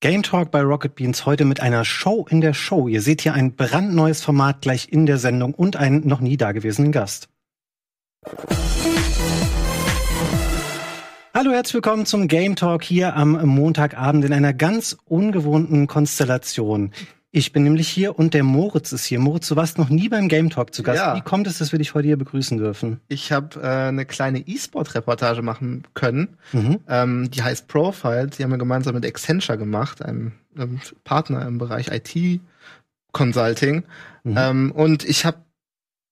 Game Talk bei Rocket Beans heute mit einer Show in der Show. Ihr seht hier ein brandneues Format gleich in der Sendung und einen noch nie dagewesenen Gast. Hallo, herzlich willkommen zum Game Talk hier am Montagabend in einer ganz ungewohnten Konstellation. Ich bin nämlich hier und der Moritz ist hier. Moritz, du warst noch nie beim Game Talk zu Gast. Ja. Wie kommt es, dass wir dich heute hier begrüßen dürfen? Ich habe äh, eine kleine E-Sport-Reportage machen können. Mhm. Ähm, die heißt Profile. Die haben wir gemeinsam mit Accenture gemacht, einem, einem Partner im Bereich IT-Consulting. Mhm. Ähm, und ich habe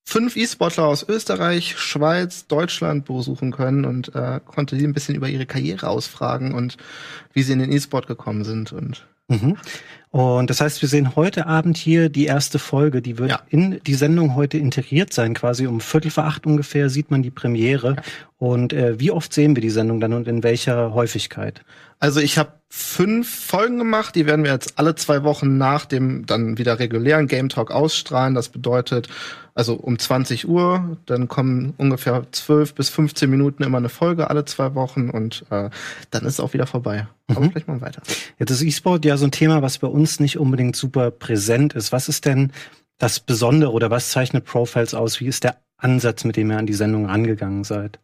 fünf E-Sportler aus Österreich, Schweiz, Deutschland besuchen können und äh, konnte die ein bisschen über ihre Karriere ausfragen und wie sie in den E-Sport gekommen sind und Mhm. Und das heißt, wir sehen heute Abend hier die erste Folge, die wird ja. in die Sendung heute integriert sein. Quasi um Viertel vor acht ungefähr sieht man die Premiere. Ja. Und äh, wie oft sehen wir die Sendung dann und in welcher Häufigkeit? Also ich habe fünf Folgen gemacht, die werden wir jetzt alle zwei Wochen nach dem dann wieder regulären Game Talk ausstrahlen. Das bedeutet, also um 20 Uhr, dann kommen ungefähr 12 bis 15 Minuten immer eine Folge alle zwei Wochen und äh, dann ist es auch wieder vorbei. Aber mhm. vielleicht mal weiter. Jetzt ist E-Sport ja so ein Thema, was bei uns nicht unbedingt super präsent ist. Was ist denn das Besondere oder was zeichnet Profiles aus? Wie ist der Ansatz, mit dem ihr an die Sendung rangegangen seid?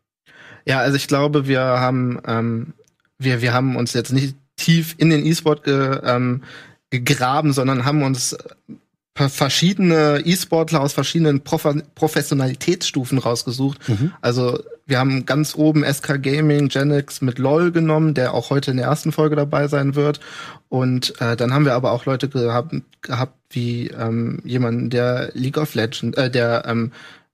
Ja, also ich glaube, wir haben ähm, wir wir haben uns jetzt nicht tief in den E-Sport ge, ähm, gegraben, sondern haben uns verschiedene E-Sportler aus verschiedenen Prof Professionalitätsstufen rausgesucht. Mhm. Also wir haben ganz oben SK Gaming, Genix mit LOL genommen, der auch heute in der ersten Folge dabei sein wird. Und äh, dann haben wir aber auch Leute gehabt, gehabt wie ähm, jemanden, der League of Legends, äh, der ähm,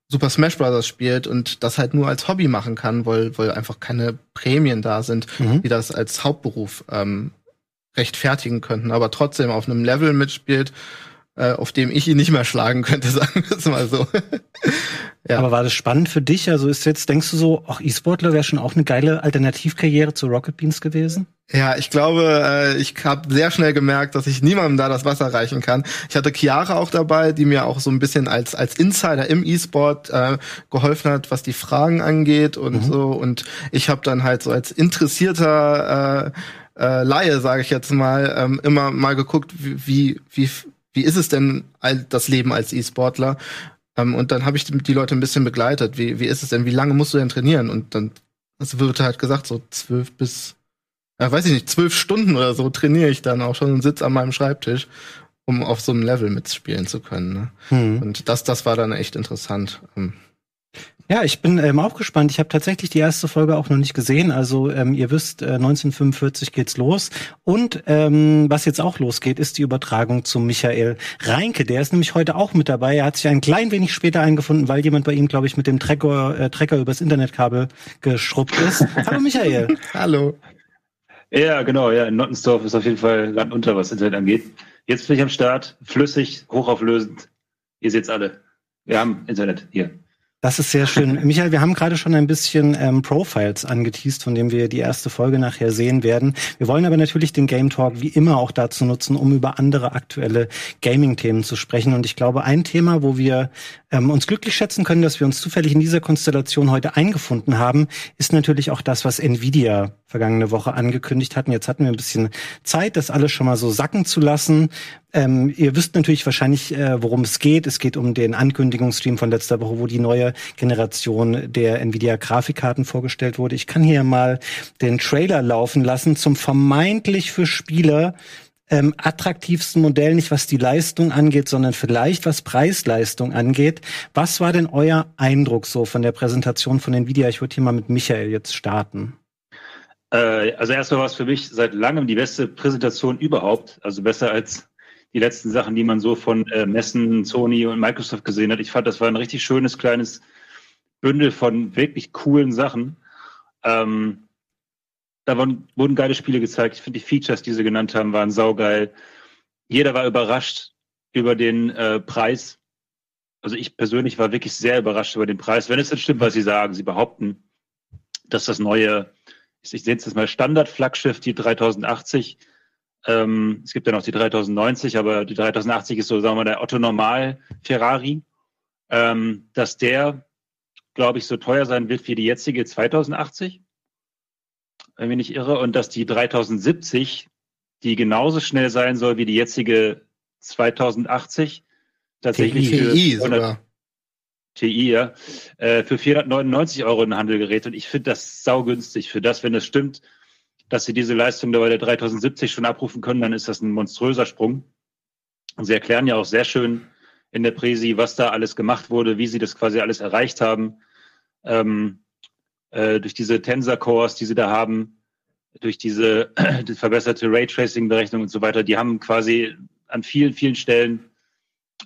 Super Smash Bros. spielt und das halt nur als Hobby machen kann, weil, weil einfach keine Prämien da sind, mhm. die das als Hauptberuf ähm, rechtfertigen könnten, aber trotzdem auf einem Level mitspielt, äh, auf dem ich ihn nicht mehr schlagen könnte, sagen wir es mal so. ja. Aber war das spannend für dich? Also ist jetzt, denkst du so, ach, E-Sportler wäre schon auch eine geile Alternativkarriere zu Rocket Beans gewesen? Ja, ich glaube, äh, ich habe sehr schnell gemerkt, dass ich niemandem da das Wasser reichen kann. Ich hatte Chiara auch dabei, die mir auch so ein bisschen als als Insider im E-Sport äh, geholfen hat, was die Fragen angeht und mhm. so. Und ich habe dann halt so als interessierter äh, äh, Laie, sage ich jetzt mal, ähm, immer mal geguckt, wie wie wie ist es denn das Leben als E-Sportler? Ähm, und dann habe ich die Leute ein bisschen begleitet. Wie wie ist es denn? Wie lange musst du denn trainieren? Und dann es wird halt gesagt so zwölf bis ja, weiß ich nicht, zwölf Stunden oder so trainiere ich dann auch schon und sitze an meinem Schreibtisch, um auf so einem Level mitspielen zu können. Ne? Hm. Und das, das war dann echt interessant. Ähm, ja, ich bin ähm, auch gespannt. Ich habe tatsächlich die erste Folge auch noch nicht gesehen. Also ähm, ihr wisst, äh, 1945 geht's los. Und ähm, was jetzt auch losgeht, ist die Übertragung zu Michael Reinke. Der ist nämlich heute auch mit dabei. Er hat sich ein klein wenig später eingefunden, weil jemand bei ihm, glaube ich, mit dem Trecker, äh, Trecker übers Internetkabel geschrubbt ist. Hallo Michael. Hallo. Ja, genau, ja. In Nottensdorf ist auf jeden Fall Land unter, was Internet angeht. Jetzt bin ich am Start, flüssig, hochauflösend. Ihr seht's alle. Wir haben Internet hier. Das ist sehr schön. Michael, wir haben gerade schon ein bisschen ähm, Profiles angeteased, von dem wir die erste Folge nachher sehen werden. Wir wollen aber natürlich den Game Talk wie immer auch dazu nutzen, um über andere aktuelle Gaming-Themen zu sprechen. Und ich glaube, ein Thema, wo wir ähm, uns glücklich schätzen können, dass wir uns zufällig in dieser Konstellation heute eingefunden haben, ist natürlich auch das, was Nvidia vergangene Woche angekündigt hatten. Jetzt hatten wir ein bisschen Zeit, das alles schon mal so sacken zu lassen. Ähm, ihr wisst natürlich wahrscheinlich, äh, worum es geht. Es geht um den Ankündigungsstream von letzter Woche, wo die neue Generation der Nvidia Grafikkarten vorgestellt wurde. Ich kann hier mal den Trailer laufen lassen zum vermeintlich für Spieler ähm, attraktivsten Modell, nicht was die Leistung angeht, sondern vielleicht was Preis-Leistung angeht. Was war denn euer Eindruck so von der Präsentation von Nvidia? Ich würde hier mal mit Michael jetzt starten. Äh, also erstmal war es für mich seit langem die beste Präsentation überhaupt. Also besser als die letzten Sachen, die man so von äh, Messen, Sony und Microsoft gesehen hat. Ich fand, das war ein richtig schönes kleines Bündel von wirklich coolen Sachen. Ähm, da wurden, wurden geile Spiele gezeigt. Ich finde, die Features, die sie genannt haben, waren saugeil. Jeder war überrascht über den äh, Preis. Also ich persönlich war wirklich sehr überrascht über den Preis. Wenn es denn stimmt, was sie sagen, sie behaupten, dass das neue, ich sehe jetzt mal Standard-Flaggschiff, die 3080, ähm, es gibt ja noch die 3090, aber die 3080 ist so, sagen wir mal, der Otto Normal Ferrari, ähm, dass der, glaube ich, so teuer sein wird wie die jetzige 2080, wenn ich nicht irre, und dass die 3070 die genauso schnell sein soll wie die jetzige 2080. Tatsächlich TI sogar. TI, ja, äh, für 499 Euro in den Handel gerät. Und ich finde das saugünstig für das, wenn es stimmt, dass sie diese Leistung bei der 3070 schon abrufen können, dann ist das ein monströser Sprung. Und sie erklären ja auch sehr schön in der Präsi, was da alles gemacht wurde, wie sie das quasi alles erreicht haben. Ähm, äh, durch diese Tensor-Cores, die sie da haben, durch diese die verbesserte Raytracing-Berechnung und so weiter, die haben quasi an vielen, vielen Stellen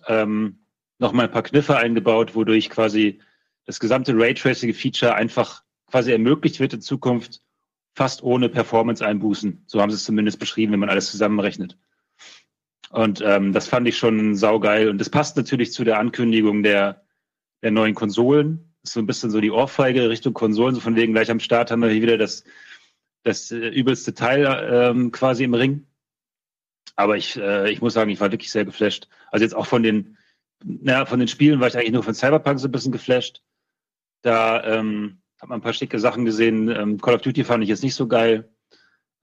ähm, nochmal ein paar Kniffe eingebaut, wodurch quasi das gesamte Raytracing-Feature einfach quasi ermöglicht wird in Zukunft fast ohne Performance-Einbußen. So haben sie es zumindest beschrieben, wenn man alles zusammenrechnet. Und ähm, das fand ich schon saugeil. Und das passt natürlich zu der Ankündigung der, der neuen Konsolen. So ein bisschen so die Ohrfeige Richtung Konsolen. So von wegen gleich am Start haben wir hier wieder das, das äh, übelste Teil ähm, quasi im Ring. Aber ich, äh, ich muss sagen, ich war wirklich sehr geflasht. Also jetzt auch von den, naja, von den Spielen war ich eigentlich nur von Cyberpunk so ein bisschen geflasht. Da ähm, hat man ein paar schicke Sachen gesehen. Ähm, Call of Duty fand ich jetzt nicht so geil.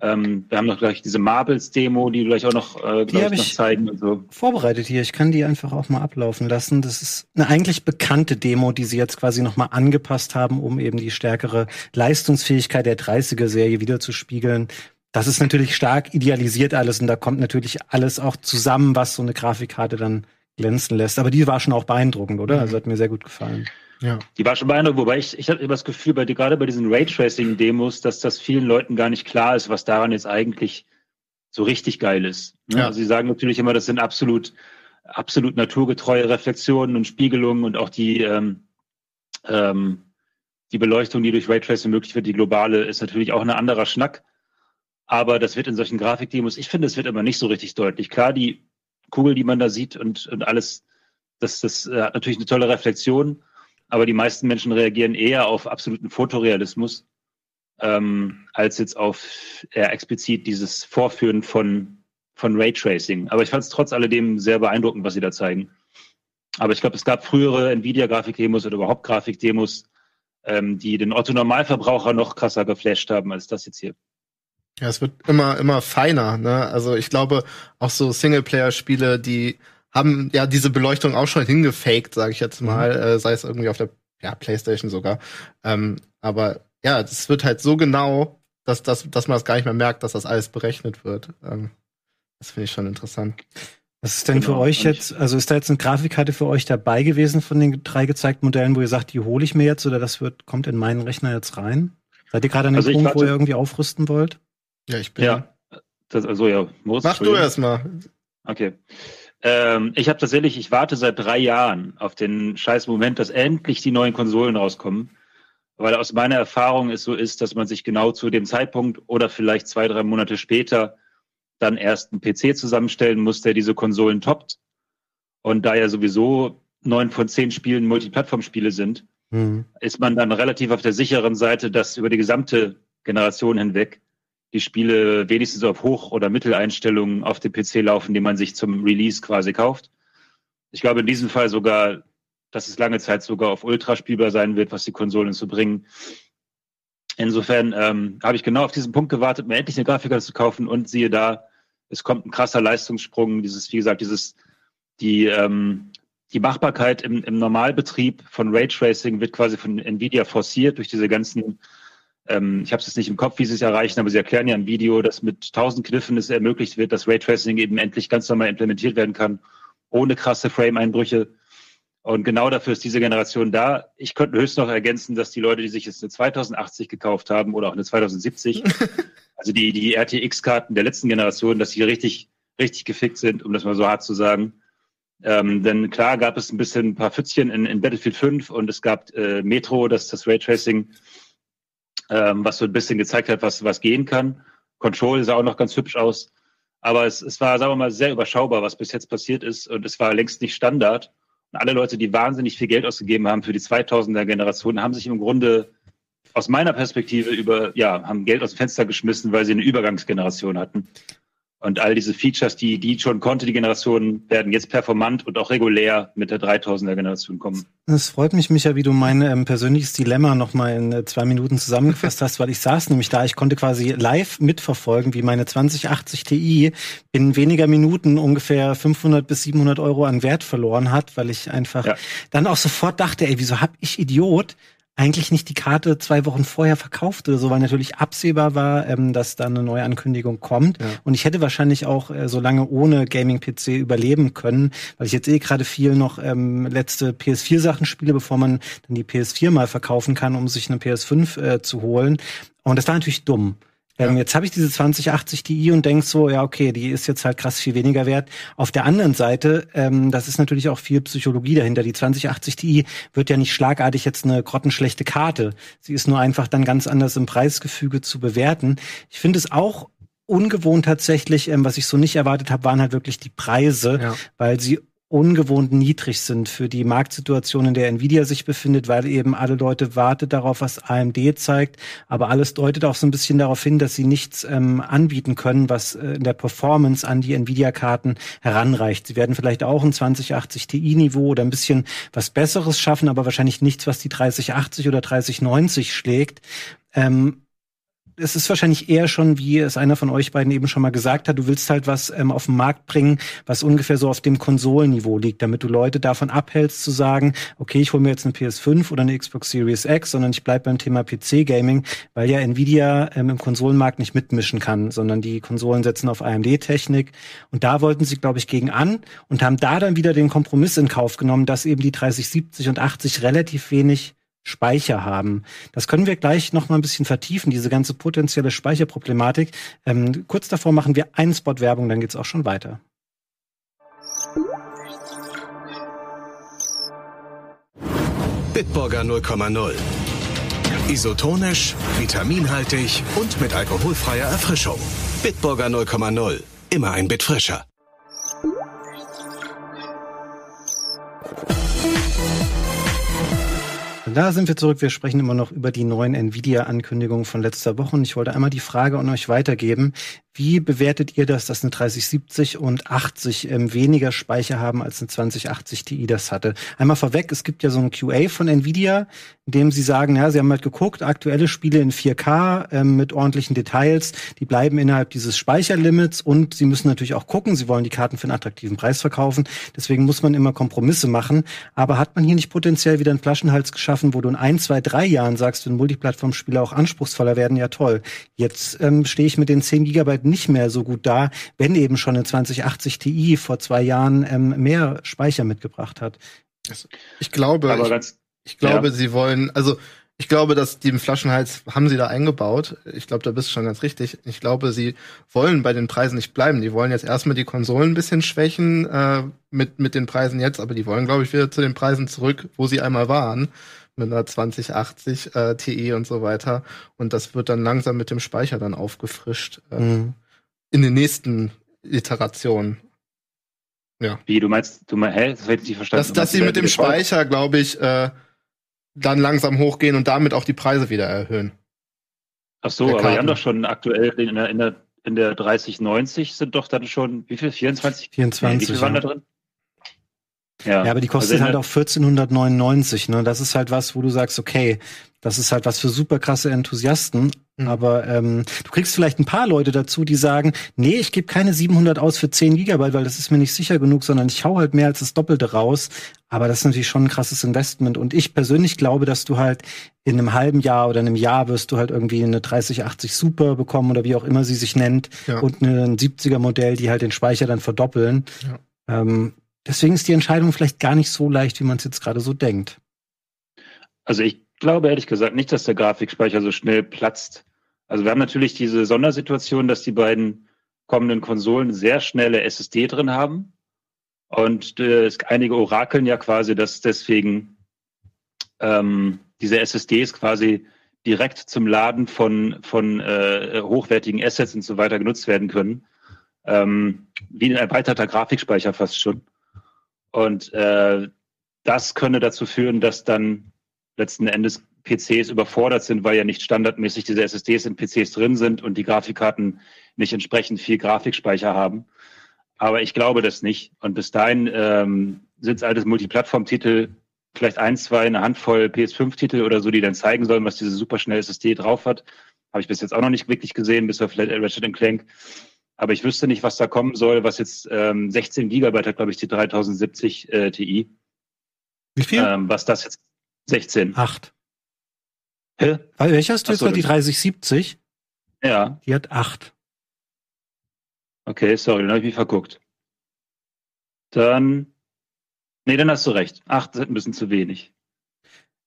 Ähm, wir haben noch gleich diese Marbles-Demo, die gleich auch noch, äh, ich, noch zeigen und so. Vorbereitet hier. Ich kann die einfach auch mal ablaufen lassen. Das ist eine eigentlich bekannte Demo, die sie jetzt quasi noch mal angepasst haben, um eben die stärkere Leistungsfähigkeit der 30er-Serie wiederzuspiegeln. Das ist natürlich stark idealisiert alles und da kommt natürlich alles auch zusammen, was so eine Grafikkarte dann glänzen lässt. Aber die war schon auch beeindruckend, oder? Mhm. Also hat mir sehr gut gefallen. Ja. Die war schon beeindruckend, wobei ich, ich hatte immer das Gefühl, bei, gerade bei diesen Raytracing-Demos, dass das vielen Leuten gar nicht klar ist, was daran jetzt eigentlich so richtig geil ist. Ne? Ja. Also sie sagen natürlich immer, das sind absolut, absolut naturgetreue Reflexionen und Spiegelungen und auch die, ähm, ähm, die Beleuchtung, die durch Raytracing möglich wird, die globale, ist natürlich auch ein anderer Schnack. Aber das wird in solchen Grafikdemos, ich finde, es wird immer nicht so richtig deutlich. Klar, die Kugel, die man da sieht und, und alles, das, das äh, hat natürlich eine tolle Reflexion, aber die meisten Menschen reagieren eher auf absoluten Fotorealismus ähm, als jetzt auf eher explizit dieses Vorführen von, von Raytracing. Aber ich fand es trotz alledem sehr beeindruckend, was sie da zeigen. Aber ich glaube, es gab frühere Nvidia-Grafikdemos oder überhaupt Grafikdemos, ähm, die den Otto-Normalverbraucher noch krasser geflasht haben als das jetzt hier. Ja, es wird immer, immer feiner, ne? Also ich glaube, auch so Singleplayer-Spiele, die haben ja diese Beleuchtung auch schon hingefaked, sage ich jetzt mal, mhm. äh, sei es irgendwie auf der ja, Playstation sogar. Ähm, aber ja, es wird halt so genau, dass, dass, dass man das gar nicht mehr merkt, dass das alles berechnet wird. Ähm, das finde ich schon interessant. Was ist denn genau, für euch jetzt, also ist da jetzt eine Grafikkarte für euch dabei gewesen von den drei gezeigten Modellen, wo ihr sagt, die hole ich mir jetzt oder das wird, kommt in meinen Rechner jetzt rein? Seid ihr gerade an dem also Punkt, wo ihr irgendwie aufrüsten wollt? Ja, ich bin. Ja, das, also ja, Moritz, Mach du erst mal. Okay. Ähm, ich habe tatsächlich, ich warte seit drei Jahren auf den scheiß Moment, dass endlich die neuen Konsolen rauskommen. Weil aus meiner Erfahrung es so ist, dass man sich genau zu dem Zeitpunkt oder vielleicht zwei, drei Monate später dann erst einen PC zusammenstellen muss, der diese Konsolen toppt. Und da ja sowieso neun von zehn Spielen Multiplattform-Spiele sind, mhm. ist man dann relativ auf der sicheren Seite, dass über die gesamte Generation hinweg die Spiele wenigstens auf Hoch- oder Mitteleinstellungen auf dem PC laufen, die man sich zum Release quasi kauft. Ich glaube in diesem Fall sogar, dass es lange Zeit sogar auf Ultra spielbar sein wird, was die Konsolen zu bringen. Insofern ähm, habe ich genau auf diesen Punkt gewartet, mir endlich eine Grafikkarte zu kaufen und siehe da, es kommt ein krasser Leistungssprung. Dieses, wie gesagt, dieses, die, ähm, die Machbarkeit im, im Normalbetrieb von Raytracing wird quasi von Nvidia forciert durch diese ganzen ähm, ich habe es jetzt nicht im Kopf, wie sie es erreichen, aber sie erklären ja im Video, dass mit 1000 Kniffen es ermöglicht wird, dass Raytracing eben endlich ganz normal implementiert werden kann, ohne krasse Frame-Einbrüche. Und genau dafür ist diese Generation da. Ich könnte höchst noch ergänzen, dass die Leute, die sich jetzt eine 2080 gekauft haben oder auch eine 2070, also die, die RTX-Karten der letzten Generation, dass die richtig, richtig gefickt sind, um das mal so hart zu sagen. Ähm, denn klar gab es ein bisschen ein paar Pfützchen in, in Battlefield 5 und es gab äh, Metro, das das Raytracing ähm, was so ein bisschen gezeigt hat, was, was gehen kann. Control sah auch noch ganz hübsch aus. Aber es, es war, sagen wir mal, sehr überschaubar, was bis jetzt passiert ist. Und es war längst nicht Standard. Und alle Leute, die wahnsinnig viel Geld ausgegeben haben für die 2000er Generation, haben sich im Grunde aus meiner Perspektive über, ja, haben Geld aus dem Fenster geschmissen, weil sie eine Übergangsgeneration hatten. Und all diese Features, die die schon konnte, die Generation, werden jetzt performant und auch regulär mit der 3000er Generation kommen. Es freut mich, Micha, wie du mein ähm, persönliches Dilemma nochmal in äh, zwei Minuten zusammengefasst hast, weil ich saß nämlich da, ich konnte quasi live mitverfolgen, wie meine 2080 Ti in weniger Minuten ungefähr 500 bis 700 Euro an Wert verloren hat, weil ich einfach ja. dann auch sofort dachte, ey, wieso hab ich Idiot eigentlich nicht die Karte zwei Wochen vorher verkauft oder so, weil natürlich absehbar war, ähm, dass da eine neue Ankündigung kommt. Ja. Und ich hätte wahrscheinlich auch äh, so lange ohne Gaming-PC überleben können, weil ich jetzt eh gerade viel noch ähm, letzte PS4-Sachen spiele, bevor man dann die PS4 mal verkaufen kann, um sich eine PS5 äh, zu holen. Und das war natürlich dumm. Ähm, Jetzt habe ich diese 2080 Ti und denk so, ja, okay, die ist jetzt halt krass viel weniger wert. Auf der anderen Seite, ähm, das ist natürlich auch viel Psychologie dahinter. Die 2080 Ti wird ja nicht schlagartig jetzt eine grottenschlechte Karte. Sie ist nur einfach dann ganz anders im Preisgefüge zu bewerten. Ich finde es auch ungewohnt tatsächlich, ähm, was ich so nicht erwartet habe, waren halt wirklich die Preise, ja. weil sie ungewohnt niedrig sind für die Marktsituation, in der Nvidia sich befindet, weil eben alle Leute warten darauf, was AMD zeigt. Aber alles deutet auch so ein bisschen darauf hin, dass sie nichts ähm, anbieten können, was äh, in der Performance an die Nvidia-Karten heranreicht. Sie werden vielleicht auch ein 2080 Ti-Niveau oder ein bisschen was Besseres schaffen, aber wahrscheinlich nichts, was die 3080 oder 3090 schlägt. Ähm, es ist wahrscheinlich eher schon, wie es einer von euch beiden eben schon mal gesagt hat, du willst halt was ähm, auf den Markt bringen, was ungefähr so auf dem Konsolenniveau liegt, damit du Leute davon abhältst zu sagen, okay, ich hole mir jetzt eine PS5 oder eine Xbox Series X, sondern ich bleibe beim Thema PC-Gaming, weil ja Nvidia ähm, im Konsolenmarkt nicht mitmischen kann, sondern die Konsolen setzen auf AMD-Technik. Und da wollten sie, glaube ich, gegen an und haben da dann wieder den Kompromiss in Kauf genommen, dass eben die 3070 und 80 relativ wenig Speicher haben. Das können wir gleich noch mal ein bisschen vertiefen, diese ganze potenzielle Speicherproblematik. Ähm, kurz davor machen wir einen Spot Werbung, dann geht's auch schon weiter. Bitburger 0,0. Isotonisch, vitaminhaltig und mit alkoholfreier Erfrischung. Bitburger 0,0. Immer ein Bit frischer. Da sind wir zurück. Wir sprechen immer noch über die neuen Nvidia-Ankündigungen von letzter Woche. Und ich wollte einmal die Frage an euch weitergeben. Wie bewertet ihr das, dass eine 3070 und 80 ähm, weniger Speicher haben als eine 2080 Ti das hatte? Einmal vorweg, es gibt ja so ein QA von Nvidia, in dem sie sagen, ja, sie haben halt geguckt, aktuelle Spiele in 4K ähm, mit ordentlichen Details, die bleiben innerhalb dieses Speicherlimits und sie müssen natürlich auch gucken, sie wollen die Karten für einen attraktiven Preis verkaufen. Deswegen muss man immer Kompromisse machen. Aber hat man hier nicht potenziell wieder einen Flaschenhals geschaffen, wo du in ein, zwei, drei Jahren sagst, wenn Multiplattform-Spieler auch anspruchsvoller werden, ja toll. Jetzt ähm, stehe ich mit den 10 Gigabyte nicht mehr so gut da, wenn eben schon eine 2080 Ti vor zwei Jahren ähm, mehr Speicher mitgebracht hat. Ich glaube, ich, ich, glaube, ja. sie wollen, also ich glaube, dass die Flaschenhals haben sie da eingebaut. Ich glaube, da bist du schon ganz richtig. Ich glaube, sie wollen bei den Preisen nicht bleiben. Die wollen jetzt erstmal die Konsolen ein bisschen schwächen äh, mit, mit den Preisen jetzt, aber die wollen, glaube ich, wieder zu den Preisen zurück, wo sie einmal waren mit einer 2080 äh, Ti und so weiter. Und das wird dann langsam mit dem Speicher dann aufgefrischt äh, mhm. in den nächsten Iterationen. Ja. Wie, du meinst, du meinst, hä? Das hätte ich nicht verstanden. Dass, dass sie mit dem Speicher, glaube ich, äh, dann langsam hochgehen und damit auch die Preise wieder erhöhen. Ach so, aber wir haben doch schon aktuell in der, in der, in der 3090 sind doch dann schon, wie viel? 24? 24. Nee, wie viel waren da drin? Ja, ja aber die kostet also halt auch 1499. Ne? Das ist halt was, wo du sagst, okay, das ist halt was für super krasse Enthusiasten. Mhm. Aber ähm, du kriegst vielleicht ein paar Leute dazu, die sagen, nee, ich gebe keine 700 aus für 10 Gigabyte, weil das ist mir nicht sicher genug, sondern ich hau halt mehr als das Doppelte raus. Aber das ist natürlich schon ein krasses Investment. Und ich persönlich glaube, dass du halt in einem halben Jahr oder einem Jahr wirst du halt irgendwie eine 3080 Super bekommen oder wie auch immer sie sich nennt ja. und ein 70er Modell, die halt den Speicher dann verdoppeln. Ja. Ähm, Deswegen ist die Entscheidung vielleicht gar nicht so leicht, wie man es jetzt gerade so denkt. Also ich glaube ehrlich gesagt nicht, dass der Grafikspeicher so schnell platzt. Also wir haben natürlich diese Sondersituation, dass die beiden kommenden Konsolen sehr schnelle SSD drin haben. Und äh, einige orakeln ja quasi, dass deswegen ähm, diese SSDs quasi direkt zum Laden von, von äh, hochwertigen Assets und so weiter genutzt werden können. Ähm, wie ein erweiterter Grafikspeicher fast schon. Und äh, das könne dazu führen, dass dann letzten Endes PCs überfordert sind, weil ja nicht standardmäßig diese SSDs in PCs drin sind und die Grafikkarten nicht entsprechend viel Grafikspeicher haben. Aber ich glaube das nicht. Und bis dahin ähm, sind es altes Multiplattform-Titel, vielleicht ein, zwei, eine Handvoll PS5-Titel oder so, die dann zeigen sollen, was diese superschnelle SSD drauf hat. Habe ich bis jetzt auch noch nicht wirklich gesehen, bis auf vielleicht Ratchet Clank. Aber ich wüsste nicht, was da kommen soll, was jetzt ähm, 16 Gigabyte hat, glaube ich, die 3070 äh, Ti. Wie viel? Ähm, was das jetzt 16. Acht. Hä? Welcher hast du jetzt so, die 3070? Ja. Die hat acht. Okay, sorry, dann habe ich mich verguckt. Dann. Nee, dann hast du recht. Acht sind ein bisschen zu wenig.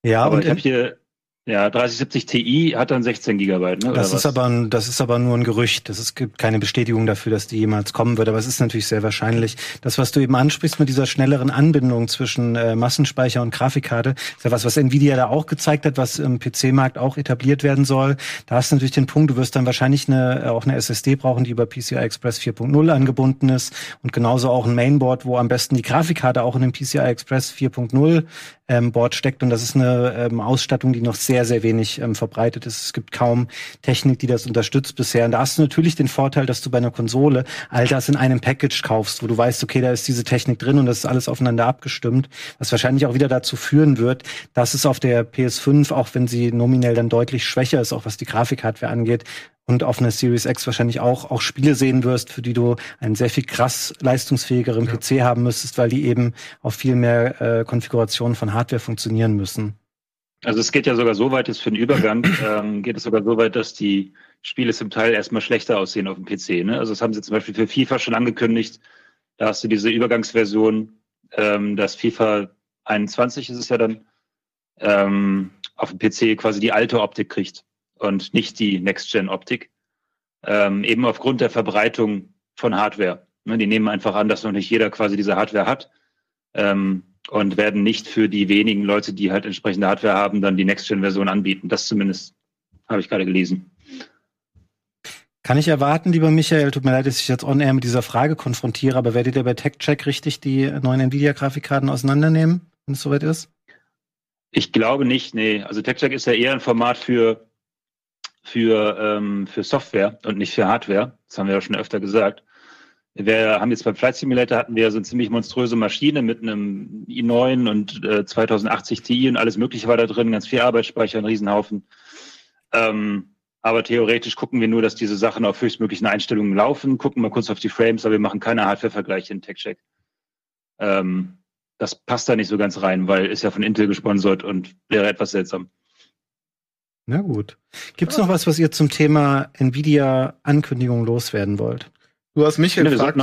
Ja, aber ich habe hier ja, 3070 Ti hat dann 16 Gigabyte, ne? Das ist aber ein, das ist aber nur ein Gerücht. Das, es gibt keine Bestätigung dafür, dass die jemals kommen wird. Aber es ist natürlich sehr wahrscheinlich. Das, was du eben ansprichst mit dieser schnelleren Anbindung zwischen äh, Massenspeicher und Grafikkarte, ist ja was, was Nvidia da auch gezeigt hat, was im PC-Markt auch etabliert werden soll. Da hast du natürlich den Punkt, du wirst dann wahrscheinlich eine, auch eine SSD brauchen, die über PCI Express 4.0 angebunden ist und genauso auch ein Mainboard, wo am besten die Grafikkarte auch in dem PCI Express 4.0 ähm, Board steckt. Und das ist eine ähm, Ausstattung, die noch sehr, sehr wenig ähm, verbreitet ist. Es gibt kaum Technik, die das unterstützt bisher. Und da hast du natürlich den Vorteil, dass du bei einer Konsole all das in einem Package kaufst, wo du weißt, okay, da ist diese Technik drin und das ist alles aufeinander abgestimmt, was wahrscheinlich auch wieder dazu führen wird, dass es auf der PS5, auch wenn sie nominell dann deutlich schwächer ist, auch was die Grafikhardware angeht, und auf einer Series X wahrscheinlich auch, auch Spiele sehen wirst, für die du einen sehr viel krass leistungsfähigeren ja. PC haben müsstest, weil die eben auf viel mehr äh, Konfigurationen von Hardware funktionieren müssen. Also es geht ja sogar so weit, ist für den Übergang, ähm, geht es sogar so weit, dass die Spiele zum Teil erstmal schlechter aussehen auf dem PC. Ne? Also das haben sie zum Beispiel für FIFA schon angekündigt. Da hast du diese Übergangsversion, ähm, dass FIFA 21 ist es ja dann, ähm, auf dem PC quasi die alte Optik kriegt und nicht die Next-Gen-Optik. Ähm, eben aufgrund der Verbreitung von Hardware. Ne, die nehmen einfach an, dass noch nicht jeder quasi diese Hardware hat ähm, und werden nicht für die wenigen Leute, die halt entsprechende Hardware haben, dann die Next-Gen-Version anbieten. Das zumindest habe ich gerade gelesen. Kann ich erwarten, lieber Michael, tut mir leid, dass ich jetzt on-air mit dieser Frage konfrontiere, aber werdet ihr bei TechCheck richtig die neuen Nvidia-Grafikkarten auseinandernehmen, wenn es soweit ist? Ich glaube nicht, nee. Also TechCheck ist ja eher ein Format für für, ähm, für Software und nicht für Hardware. Das haben wir ja schon öfter gesagt. Wir haben jetzt beim Flight Simulator hatten wir so eine ziemlich monströse Maschine mit einem i9 und äh, 2080 Ti und alles Mögliche war da drin, ganz viel Arbeitsspeicher, ein Riesenhaufen. Ähm, aber theoretisch gucken wir nur, dass diese Sachen auf höchstmöglichen Einstellungen laufen, gucken mal kurz auf die Frames, aber wir machen keine Hardware-Vergleiche in TechCheck. Ähm, das passt da nicht so ganz rein, weil ist ja von Intel gesponsert und wäre etwas seltsam. Na gut. Gibt es noch was, was ihr zum Thema Nvidia-Ankündigung loswerden wollt? Du hast mich nee, gefragt.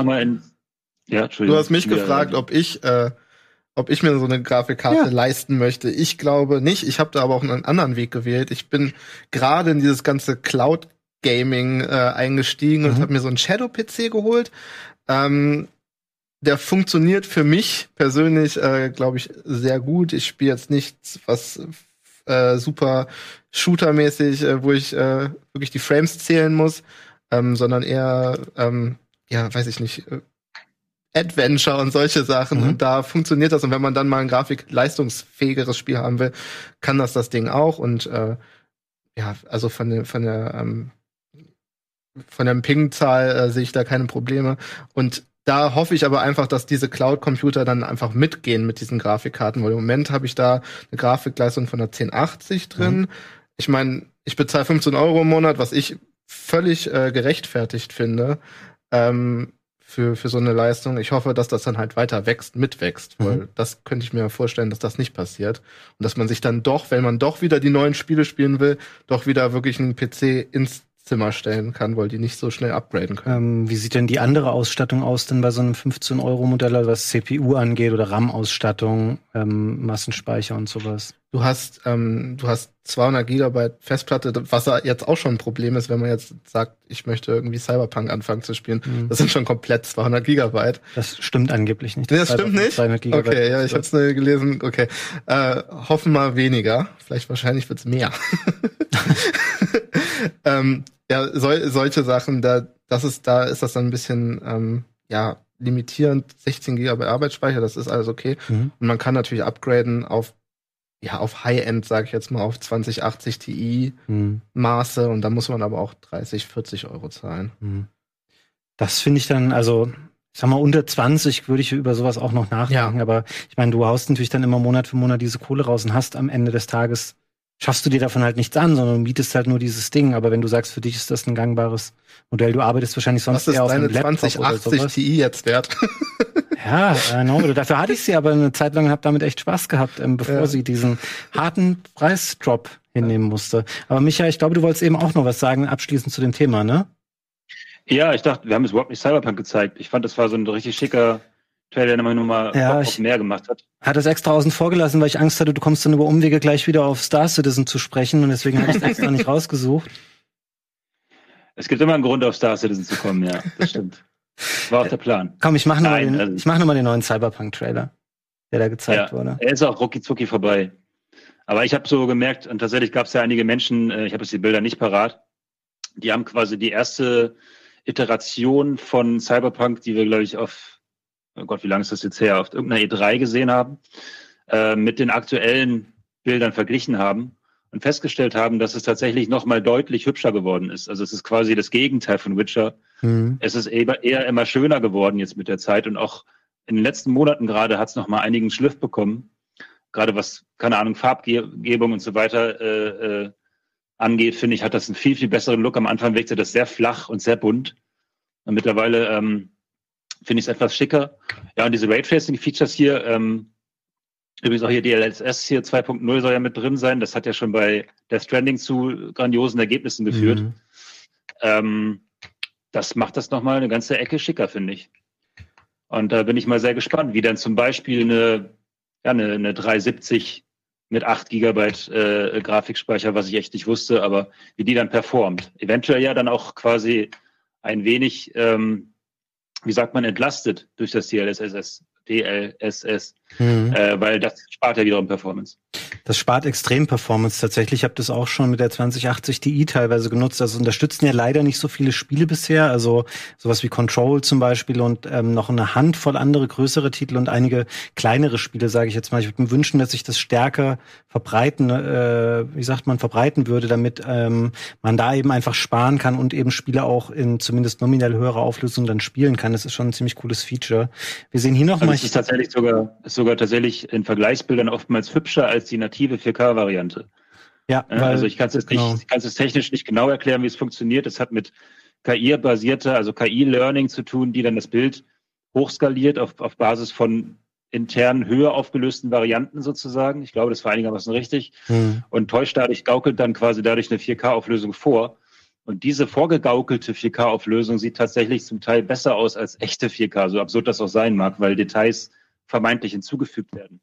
Ja, du hast mich gefragt, ob ich, äh, ob ich mir so eine Grafikkarte ja. leisten möchte. Ich glaube nicht. Ich habe da aber auch einen anderen Weg gewählt. Ich bin gerade in dieses ganze Cloud Gaming äh, eingestiegen mhm. und habe mir so einen Shadow PC geholt. Ähm, der funktioniert für mich persönlich, äh, glaube ich, sehr gut. Ich spiele jetzt nichts, was äh, super Shooter-mäßig, äh, wo ich äh, wirklich die Frames zählen muss, ähm, sondern eher, ähm, ja, weiß ich nicht, äh, Adventure und solche Sachen. Mhm. Und da funktioniert das. Und wenn man dann mal ein grafikleistungsfähigeres Spiel haben will, kann das das Ding auch. Und äh, ja, also von der, von der ähm, von der Ping-Zahl äh, sehe ich da keine Probleme. Und da hoffe ich aber einfach, dass diese Cloud-Computer dann einfach mitgehen mit diesen Grafikkarten, weil im Moment habe ich da eine Grafikleistung von der 1080 drin. Mhm. Ich meine, ich bezahle 15 Euro im Monat, was ich völlig äh, gerechtfertigt finde ähm, für, für so eine Leistung. Ich hoffe, dass das dann halt weiter wächst, mitwächst, mhm. weil das könnte ich mir vorstellen, dass das nicht passiert. Und dass man sich dann doch, wenn man doch wieder die neuen Spiele spielen will, doch wieder wirklich einen PC ins Zimmer stellen kann, weil die nicht so schnell upgraden können. Ähm, wie sieht denn die andere Ausstattung aus denn bei so einem 15-Euro-Modell, was CPU angeht oder RAM-Ausstattung, ähm, Massenspeicher und sowas? Du hast, ähm, du hast 200 Gigabyte Festplatte, was jetzt auch schon ein Problem ist, wenn man jetzt sagt, ich möchte irgendwie Cyberpunk anfangen zu spielen. Mhm. Das sind schon komplett 200 Gigabyte. Das stimmt angeblich nicht. Nee, das stimmt nicht? 200 Gigabyte okay, ja, ich habe es gelesen. Okay, äh, hoffen mal weniger. Vielleicht wahrscheinlich wird's mehr. ähm, ja, sol solche Sachen, da, das ist, da ist das dann ein bisschen, ähm, ja, limitierend. 16 Gigabyte Arbeitsspeicher, das ist alles okay. Mhm. Und man kann natürlich upgraden auf ja, auf High-End, sag ich jetzt mal, auf 2080 Ti Hm. Maße und da muss man aber auch 30, 40 Euro zahlen. Hm. Das finde ich dann, also, ich sag mal, unter 20 würde ich über sowas auch noch nachdenken. Ja. Aber ich meine, du haust natürlich dann immer Monat für Monat diese Kohle raus und hast am Ende des Tages, schaffst du dir davon halt nichts an, sondern mietest halt nur dieses Ding. Aber wenn du sagst, für dich ist das ein gangbares Modell, du arbeitest wahrscheinlich sonst Was eher auf einem Laptop oder 2080 sowas. Ti jetzt wert? Ja, I know. Dafür hatte ich sie aber eine Zeit lang und habe damit echt Spaß gehabt, ähm, bevor Ja. sie diesen harten Preisdrop hinnehmen musste. Aber Micha, ich glaube, du wolltest eben auch noch was sagen, abschließend zu dem Thema, ne? Ja, ich dachte, wir haben jetzt überhaupt nicht Cyberpunk gezeigt. Ich fand, das war so ein richtig schicker Trailer, der immer mal Ja, ich- auf mehr gemacht hat. Hat das extra außen vor gelassen, weil ich Angst hatte, du kommst dann über Umwege gleich wieder auf Star Citizen zu sprechen und deswegen habe ich es extra nicht rausgesucht. Es gibt immer einen Grund, auf Star Citizen zu kommen, ja, das stimmt. War auch der Plan. Komm, ich mache nochmal den, also- ich mach noch mal den neuen Cyberpunk-Trailer, der da gezeigt Ja. wurde. Er ist auch rucki zucki vorbei. Aber ich habe so gemerkt, und tatsächlich gab es ja einige Menschen, äh, ich habe jetzt die Bilder nicht parat, die haben quasi die erste Iteration von Cyberpunk, die wir, glaube ich, auf, oh Gott, wie lange ist das jetzt her, auf irgendeiner E3 gesehen haben, äh, mit den aktuellen Bildern verglichen haben und festgestellt haben, dass es tatsächlich nochmal deutlich hübscher geworden ist. Also es ist quasi das Gegenteil von Witcher. Hm. Es ist eher, eher immer schöner geworden jetzt mit der Zeit und auch in den letzten Monaten gerade hat es nochmal einigen Schliff bekommen. Gerade was, keine Ahnung, Farbgebung und so weiter äh, äh, angeht, finde ich, hat das einen viel, viel besseren Look. Am Anfang wirkte das sehr flach und sehr bunt. Und mittlerweile ähm, finde ich es etwas schicker. Ja, und diese Raytracing-Features hier, ähm, übrigens auch hier DLSS hier 2.0 soll ja mit drin sein. Das hat ja schon bei Death Stranding zu grandiosen Ergebnissen geführt. Mhm. Ähm, das macht das nochmal eine ganze Ecke schicker, finde ich. Und da bin ich mal sehr gespannt, wie dann zum Beispiel eine, ja, eine, eine 370 mit 8 Gigabyte äh, Grafikspeicher, was ich echt nicht wusste, aber wie die dann performt. Eventuell ja dann auch quasi ein wenig, ähm, wie sagt man, entlastet durch das DLSS, DLSS, Mhm. äh, weil das spart ja wiederum Performance. Das spart extrem Performance tatsächlich. Ich habe das auch schon mit der 2080 Ti teilweise genutzt. Das unterstützen ja leider nicht so viele Spiele bisher. Also sowas wie Control zum Beispiel und ähm, noch eine Handvoll andere größere Titel und einige kleinere Spiele, sage ich jetzt mal. Ich würde mir wünschen, dass sich das stärker verbreiten, äh, wie sagt man, verbreiten würde, damit ähm, man da eben einfach sparen kann und eben Spiele auch in zumindest nominell höherer Auflösung dann spielen kann. Das ist schon ein ziemlich cooles Feature. Wir sehen hier noch Also mal es ist tatsächlich sogar, ist sogar tatsächlich in Vergleichsbildern oftmals hübscher als die native 4K-Variante. ja, Ja, also ich kann es jetzt nicht, genau. kann es technisch nicht genau erklären, wie es funktioniert. Es hat mit KI-basierter, also KI-Learning zu tun, die dann das Bild hochskaliert auf, auf Basis von internen höher aufgelösten Varianten sozusagen. Ich glaube, das war einigermaßen richtig. Hm. Und täuscht dadurch gaukelt dann quasi dadurch eine 4K-Auflösung vor. Und diese vorgegaukelte 4K-Auflösung sieht tatsächlich zum Teil besser aus als echte 4K, so absurd das auch sein mag, weil Details vermeintlich hinzugefügt werden.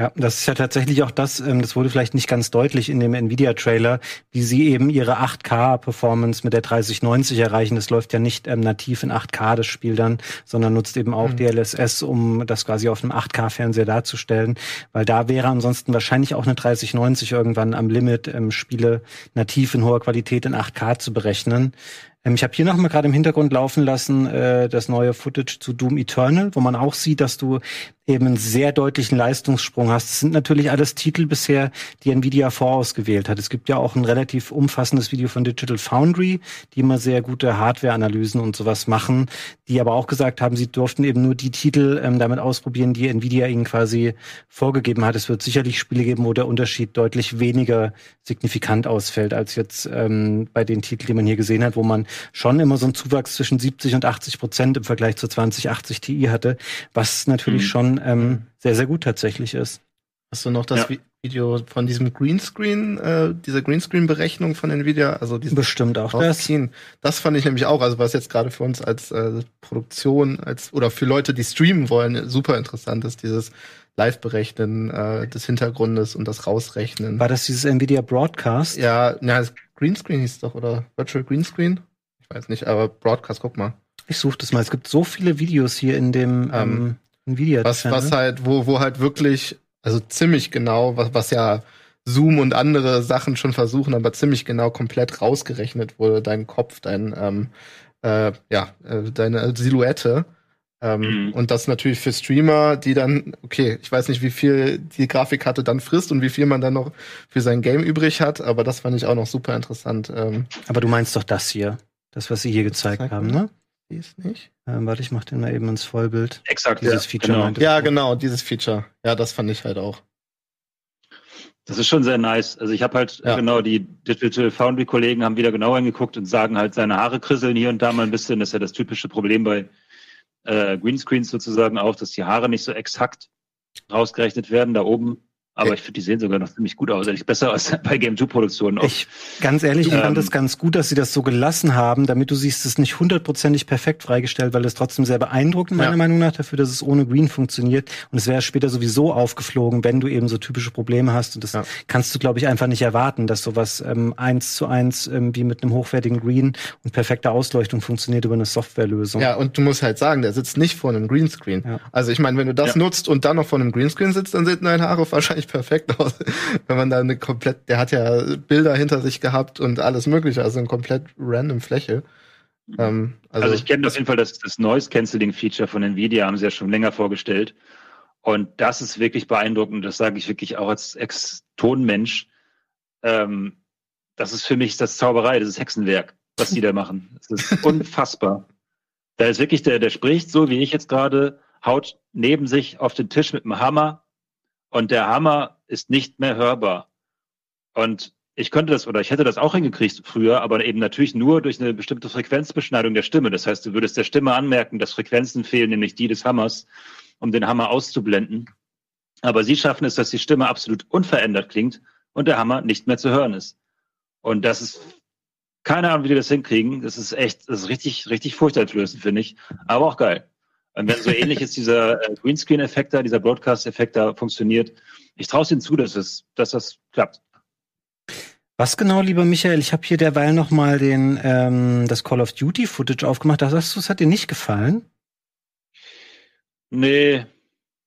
Ja, das ist ja tatsächlich auch das, ähm, das wurde vielleicht nicht ganz deutlich in dem Nvidia-Trailer, wie sie eben ihre 8K-Performance mit der 3090 erreichen. Das läuft ja nicht ähm, nativ in 8K, das Spiel dann, sondern nutzt eben auch Mhm. DLSS, um das quasi auf einem 8K-Fernseher darzustellen. Weil da wäre ansonsten wahrscheinlich auch eine 3090 irgendwann am Limit, ähm, Spiele nativ in hoher Qualität in 8K zu berechnen. Ähm, ich habe hier noch mal gerade im Hintergrund laufen lassen äh, das neue Footage zu Doom Eternal, wo man auch sieht, dass du eben einen sehr deutlichen Leistungssprung hast. Das sind natürlich alles Titel bisher, die Nvidia vorausgewählt hat. Es gibt ja auch ein relativ umfassendes Video von Digital Foundry, die immer sehr gute Hardware-Analysen und sowas machen, die aber auch gesagt haben, sie durften eben nur die Titel ähm, damit ausprobieren, die Nvidia ihnen quasi vorgegeben hat. Es wird sicherlich Spiele geben, wo der Unterschied deutlich weniger signifikant ausfällt als jetzt ähm, bei den Titeln, die man hier gesehen hat, wo man schon immer so einen Zuwachs zwischen 70 und 80 Prozent im Vergleich zur 2080 Ti hatte, was natürlich Mhm. schon ähm, sehr, sehr gut tatsächlich ist. Hast du noch das Ja. Vi- Video von diesem Greenscreen, äh, dieser Greenscreen-Berechnung von Nvidia? Also diesen Bestimmt auch das. Das fand ich nämlich auch, also was jetzt gerade für uns als äh, Produktion, als oder für Leute, die streamen wollen, super interessant ist, dieses Live-Berechnen äh, des Hintergrundes und das Rausrechnen. War das dieses Nvidia Broadcast? Ja, na, Greenscreen hieß es doch, oder Virtual Greenscreen? Ich weiß nicht, aber Broadcast, guck mal. Ich suche das mal. Es gibt so viele Videos hier in dem ähm, Ähm, Nvidia. Was, was halt, wo, wo halt wirklich, also ziemlich genau, was, was ja Zoom und andere Sachen schon versuchen, aber ziemlich genau komplett rausgerechnet wurde, dein Kopf, dein, ähm, äh, ja, äh, deine Silhouette, Ähm, mhm. Und das natürlich für Streamer, die dann, okay, ich weiß nicht, wie viel die Grafikkarte dann frisst und wie viel man dann noch für sein Game übrig hat, aber das fand ich auch noch super interessant. Ähm, aber du meinst doch das hier, das, was sie hier gezeigt haben, ne? Die ist nicht. Ähm, warte, ich mach den mal eben ins Vollbild. Exakt, dieses ja, Feature. Genau. Ja, genau, dieses Feature. Ja, das fand ich halt auch. Das ist schon sehr nice. Also ich habe halt ja. genau die Digital Foundry Kollegen haben wieder genau hingeguckt und sagen halt seine Haare krisseln hier und da mal ein bisschen. Das ist ja das typische Problem bei äh, Greenscreens sozusagen auch, dass die Haare nicht so exakt rausgerechnet werden da oben. Aber ich finde, die sehen sogar noch ziemlich gut aus. Eigentlich besser als bei Game 2 Produktionen. Ich, ganz ehrlich, ich ähm, fand es ganz gut, dass sie das so gelassen haben, damit du siehst, es ist nicht hundertprozentig perfekt freigestellt, weil es trotzdem sehr beeindruckend, meiner ja. Meinung nach, dafür, dass es ohne Green funktioniert. Und es wäre später sowieso aufgeflogen, wenn du eben so typische Probleme hast. Und das ja. kannst du, glaube ich, einfach nicht erwarten, dass sowas ähm, eins zu eins ähm, wie mit einem hochwertigen Green und perfekter Ausleuchtung funktioniert über eine Softwarelösung. Ja, und du musst halt sagen, der sitzt nicht vor einem Greenscreen. Ja. Also ich meine, wenn du das nutzt und dann noch vor einem Greenscreen sitzt, dann sehen deine Haare wahrscheinlich eigentlich perfekt aus. Wenn man da eine komplett, der hat ja Bilder hinter sich gehabt und alles mögliche, also eine komplett random Fläche. Ähm, also, also, ich kenne auf jeden Fall das, das Noise Cancelling Feature von Nvidia, haben sie ja schon länger vorgestellt. Und das ist wirklich beeindruckend. Das sage ich wirklich auch als Ex-Tonmensch. Ähm, das ist für mich das Zauberei, das ist Hexenwerk, was die da machen. Das ist unfassbar. Da ist wirklich der, der spricht so, wie ich jetzt gerade, haut neben sich auf den Tisch mit dem Hammer und der Hammer ist nicht mehr hörbar. Und ich könnte das oder ich hätte das auch hingekriegt früher, aber eben natürlich nur durch eine bestimmte Frequenzbeschneidung der Stimme. Das heißt, du würdest der Stimme anmerken, dass Frequenzen fehlen, nämlich die des Hammers, um den Hammer auszublenden. Aber sie schaffen es, dass die Stimme absolut unverändert klingt und der Hammer nicht mehr zu hören ist. Und das ist keine Ahnung, wie die das hinkriegen. Das ist echt, das ist richtig, richtig furchteinflößend, finde ich. Aber auch geil. Und wenn so ähnlich ist dieser äh, Greenscreen-Effekt da, dieser Broadcast-Effekt da funktioniert, ich traue es Ihnen zu, dass, es, dass das klappt. Was genau, lieber Michael? Ich habe hier derweil noch mal den, ähm, das Call of Duty Footage aufgemacht. Da sagst du, es hat dir nicht gefallen? Nee,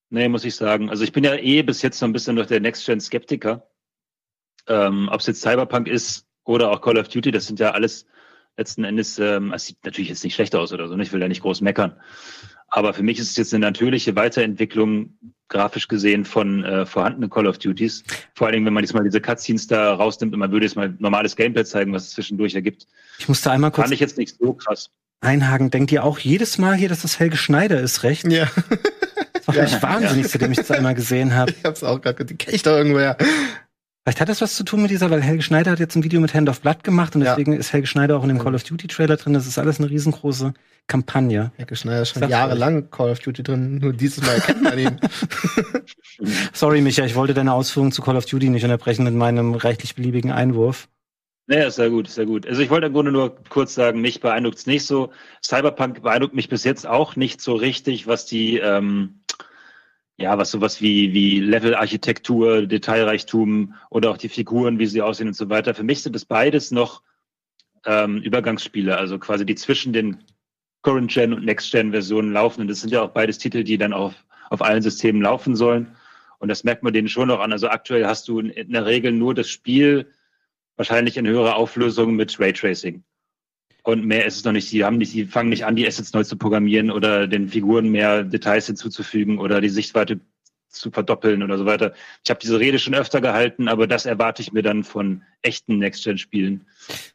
nee, muss ich sagen. Also ich bin ja eh bis jetzt noch ein bisschen noch der Next-Gen-Skeptiker. Ähm, Ob es jetzt Cyberpunk ist oder auch Call of Duty, das sind ja alles letzten Endes, ähm, es sieht natürlich jetzt nicht schlecht aus oder so, ne? ich will ja nicht groß meckern. Aber für mich ist es jetzt eine natürliche Weiterentwicklung, grafisch gesehen, von äh, vorhandenen Call of Duties. Vor allen Dingen, wenn man diesmal diese Cutscenes da rausnimmt und man würde jetzt mal normales Gameplay zeigen, was es zwischendurch ergibt. Ich musste einmal kurz. Fand ich jetzt nicht so krass. Einhaken. Denkt ihr auch jedes Mal hier, dass das Helge Schneider ist, recht? Ja. Das war ja, mich wahnsinnig, ja. seitdem ich das einmal gesehen habe. Ich hab's auch gerade, die kenne ich doch irgendwoher. Vielleicht hat das was zu tun mit dieser, weil Helge Schneider hat jetzt ein Video mit Hand of Blood gemacht und deswegen ja. ist Helge Schneider auch in dem Call of Duty Trailer drin. Das ist alles eine riesengroße Kampagne. Helge Schneider ist schon jahrelang Call of Duty drin, nur dieses Mal kennt man ihn. Sorry, Micha, ich wollte deine Ausführungen zu Call of Duty nicht unterbrechen mit meinem reichlich beliebigen Einwurf. Naja, ist sehr gut, sehr gut. Also ich wollte im Grunde nur kurz sagen, mich beeindruckt es nicht so. Cyberpunk beeindruckt mich bis jetzt auch nicht so richtig, was die ähm, ja, was sowas wie, wie Level-Architektur, Detailreichtum oder auch die Figuren, wie sie aussehen und so weiter. Für mich sind es beides noch ähm, Übergangsspiele, also quasi die zwischen den Current-Gen und Next-Gen-Versionen laufen. Und das sind ja auch beides Titel, die dann auf, auf allen Systemen laufen sollen. Und das merkt man denen schon noch an. Also aktuell hast du in, in der Regel nur das Spiel wahrscheinlich in höherer Auflösung mit Raytracing. Und mehr ist es noch nicht. Die haben nicht, die fangen nicht an, die Assets neu zu programmieren oder den Figuren mehr Details hinzuzufügen oder die Sichtweite zu verdoppeln oder so weiter. Ich habe diese Rede schon öfter gehalten, aber das erwarte ich mir dann von echten Next-Gen-Spielen.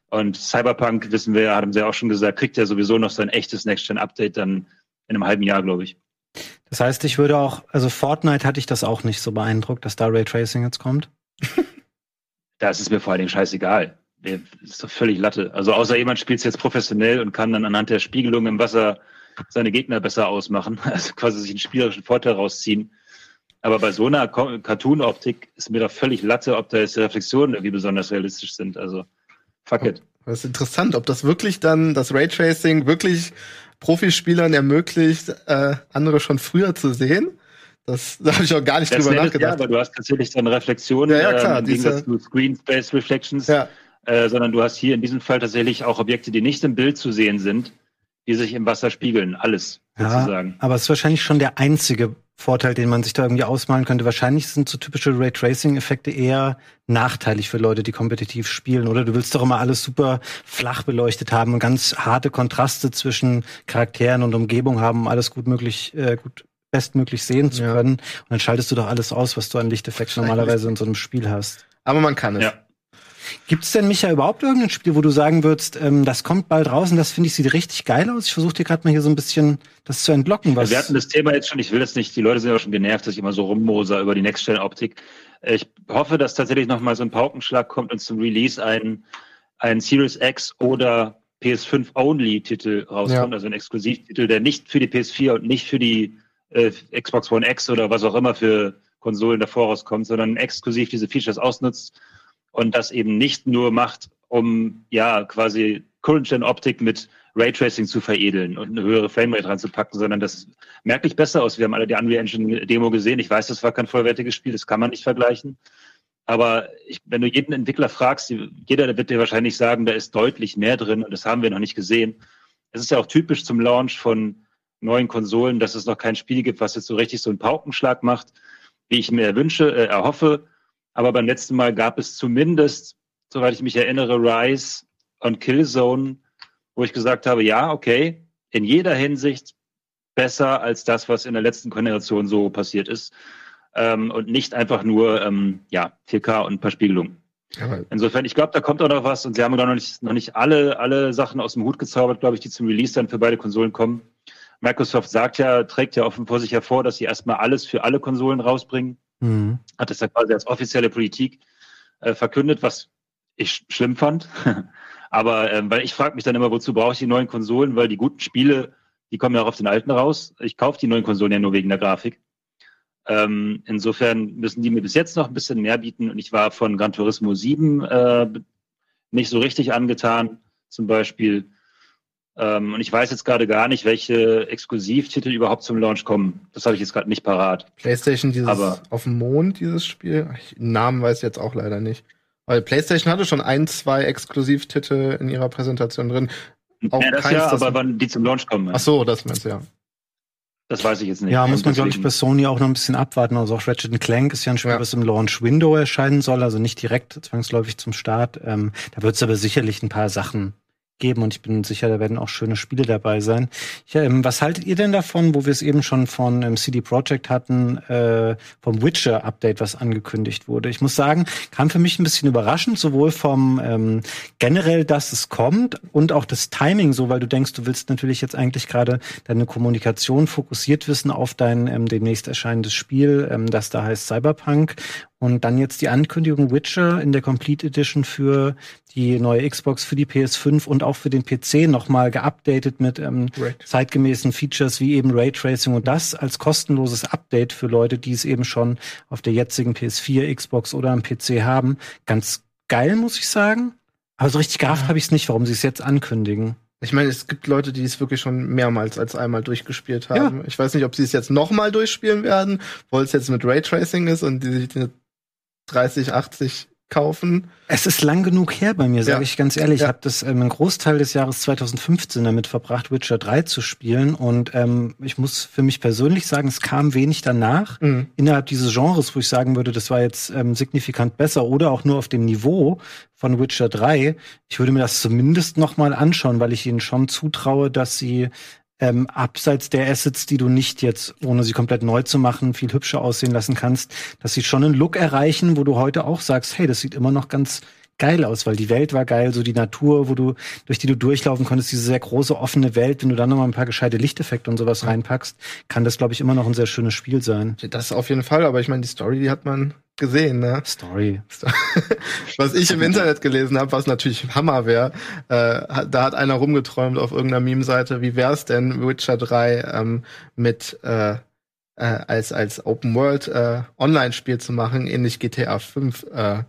Und Cyberpunk, wissen wir, haben sie ja auch schon gesagt, kriegt ja sowieso noch sein echtes Next-Gen-Update dann in einem halben Jahr, glaube ich. Das heißt, ich würde auch, also Fortnite hatte ich das auch nicht so beeindruckt, dass da Raytracing jetzt kommt. das ist mir vor allen Dingen scheißegal. Nee, ist doch völlig Latte. Also außer jemand spielt es jetzt professionell und kann dann anhand der Spiegelung im Wasser seine Gegner besser ausmachen, also quasi sich einen spielerischen Vorteil rausziehen. Aber bei so einer Cartoon-Optik ist mir doch völlig Latte, ob da jetzt die Reflexionen irgendwie besonders realistisch sind. Also fuck it. Das ist interessant, ob das wirklich dann, das Raytracing wirklich Profispielern ermöglicht, äh, andere schon früher zu sehen. Das, da habe ich auch gar nicht das drüber nachgedacht. Ja, aber du hast tatsächlich dann Reflexionen, ja, ja, klar, ähm, diese, Screen Space Reflections. Ja. Äh, sondern du hast hier in diesem Fall tatsächlich auch Objekte, die nicht im Bild zu sehen sind, die sich im Wasser spiegeln. Alles, sozusagen. Ja, aber es ist wahrscheinlich schon der einzige Vorteil, den man sich da irgendwie ausmalen könnte. Wahrscheinlich sind so typische Raytracing-Effekte eher nachteilig für Leute, die kompetitiv spielen. Oder du willst doch immer alles super flach beleuchtet haben und ganz harte Kontraste zwischen Charakteren und Umgebung haben, um alles gut möglich, äh, gut bestmöglich sehen zu Ja. können. Und dann schaltest du doch alles aus, was du an Lichteffekten normalerweise in so einem Spiel hast. Aber man kann es. Ja. Gibt es denn, Micha, überhaupt irgendein Spiel, wo du sagen würdest, ähm, das kommt bald raus und das finde ich sieht richtig geil aus? Ich versuche dir gerade mal hier so ein bisschen das zu entlocken. Was Wir hatten das Thema jetzt schon, ich will das nicht, die Leute sind ja schon genervt, dass ich immer so rummoser über die Next-Gen-Optik. Ich hoffe, dass tatsächlich noch mal so ein Paukenschlag kommt und zum Release ein, ein Series X oder PS5-Only-Titel rauskommt, Ja. also ein Exklusivtitel, der nicht für die PS4 und nicht für die äh, Xbox One X oder was auch immer für Konsolen davor rauskommt, sondern exklusiv diese Features ausnutzt und das eben nicht nur macht, um ja quasi Current-Gen-Optik mit Raytracing zu veredeln und eine höhere Framerate ranzupacken, sondern das merklich besser aus. Wir haben alle die Unreal Engine Demo gesehen. Ich weiß, das war kein vollwertiges Spiel, das kann man nicht vergleichen. Aber ich, wenn du jeden Entwickler fragst, jeder wird dir wahrscheinlich sagen, da ist deutlich mehr drin und das haben wir noch nicht gesehen. Es ist ja auch typisch zum Launch von neuen Konsolen, dass es noch kein Spiel gibt, was jetzt so richtig so einen Paukenschlag macht, wie ich mir wünsche, äh, erhoffe. Aber beim letzten Mal gab es zumindest, soweit ich mich erinnere, Rise und Killzone, wo ich gesagt habe, ja, okay, in jeder Hinsicht besser als das, was in der letzten Generation so passiert ist. Ähm, und nicht einfach nur ähm, ja, 4K und ein paar Spiegelungen. Insofern, ich glaube, da kommt auch noch was und sie haben noch nicht, noch nicht alle, alle Sachen aus dem Hut gezaubert, glaube ich, die zum Release dann für beide Konsolen kommen. Microsoft sagt ja, trägt ja offen vor sich hervor, dass sie erstmal alles für alle Konsolen rausbringen. Mhm. Hat das ja quasi als offizielle Politik äh, verkündet, was ich sch- schlimm fand. Aber ähm, weil ich frage mich dann immer, wozu brauche ich die neuen Konsolen? Weil die guten Spiele, die kommen ja auch auf den alten raus. Ich kaufe die neuen Konsolen ja nur wegen der Grafik. Ähm, insofern müssen die mir bis jetzt noch ein bisschen mehr bieten. Und ich war von Gran Turismo 7 äh, nicht so richtig angetan, zum Beispiel. Ähm, und ich weiß jetzt gerade gar nicht, welche Exklusivtitel überhaupt zum Launch kommen. Das habe ich jetzt gerade nicht parat. PlayStation dieses Aber- auf dem Mond, dieses Spiel. Ich, den Namen weiß ich jetzt auch leider nicht. Weil PlayStation hatte schon ein, zwei Exklusivtitel in ihrer Präsentation drin. Auch ja, das keins, ja, das- aber wann die zum Launch kommen, Ach so, das meinst du ja. das weiß ich jetzt nicht. Ja, muss man, glaube ich, bei Sony auch noch ein bisschen abwarten. Also auch Ratchet Clank ist ja ein Spiel, Ja. was im Launch-Window erscheinen soll, also nicht direkt zwangsläufig zum Start. Ähm, da wird es aber sicherlich ein paar Sachen geben und ich bin sicher, da werden auch schöne Spiele dabei sein. Ja, ähm, was haltet ihr denn davon, wo wir es eben schon von ähm, CD Projekt hatten, äh, vom Witcher-Update, was angekündigt wurde? Ich muss sagen, kam für mich ein bisschen überraschend, sowohl vom ähm, generell, dass es kommt und auch das Timing so, weil du denkst, du willst natürlich jetzt eigentlich gerade deine Kommunikation fokussiert wissen auf dein ähm, demnächst erscheinendes Spiel, ähm, das da heißt Cyberpunk. Und dann jetzt die Ankündigung Witcher in der Complete Edition für die neue Xbox, für die PS5 und auch für den PC nochmal geupdatet mit ähm, Right. zeitgemäßen Features wie eben Raytracing und das als kostenloses Update für Leute, die es eben schon auf der jetzigen PS4, Xbox oder am PC haben. Ganz geil, muss ich sagen. Aber so richtig gerafft habe ich es nicht, warum sie es jetzt ankündigen. Ich meine, es gibt Leute, die es wirklich schon mehrmals als einmal durchgespielt haben. Ich weiß nicht, ob sie es jetzt nochmal durchspielen werden, weil es jetzt mit Raytracing ist und die sich eine 3080 kaufen. Es ist lang genug her bei mir, sage Ja. ich ganz ehrlich. Ich Ja. habe das ähm, einen Großteil des Jahres 2015 damit verbracht, Witcher 3 zu spielen. Und ähm, ich muss für mich persönlich sagen, es kam wenig danach Mhm. innerhalb dieses Genres, wo ich sagen würde, das war jetzt ähm, signifikant besser oder auch nur auf dem Niveau von Witcher 3. Ich würde mir das zumindest noch mal anschauen, weil ich ihnen schon zutraue, dass sie ähm, abseits der Assets, die du nicht jetzt, ohne sie komplett neu zu machen, viel hübscher aussehen lassen kannst, dass sie schon einen Look erreichen, wo du heute auch sagst, hey, das sieht immer noch ganz geil aus, weil die Welt war geil, so die Natur, wo du, durch die du durchlaufen konntest, diese sehr große offene Welt, wenn du dann noch mal ein paar gescheite Lichteffekte und sowas reinpackst, kann das, glaube ich, immer noch ein sehr schönes Spiel sein. Das auf jeden Fall, aber ich meine, die Story, die hat man gesehen, ne? Story. was ich im Internet gelesen habe, was natürlich Hammer wäre, äh, da hat einer rumgeträumt auf irgendeiner Meme-Seite, wie wär's denn, Witcher 3 ähm, mit äh, äh, als als Open World äh, Online-Spiel zu machen, ähnlich GTA 5 äh,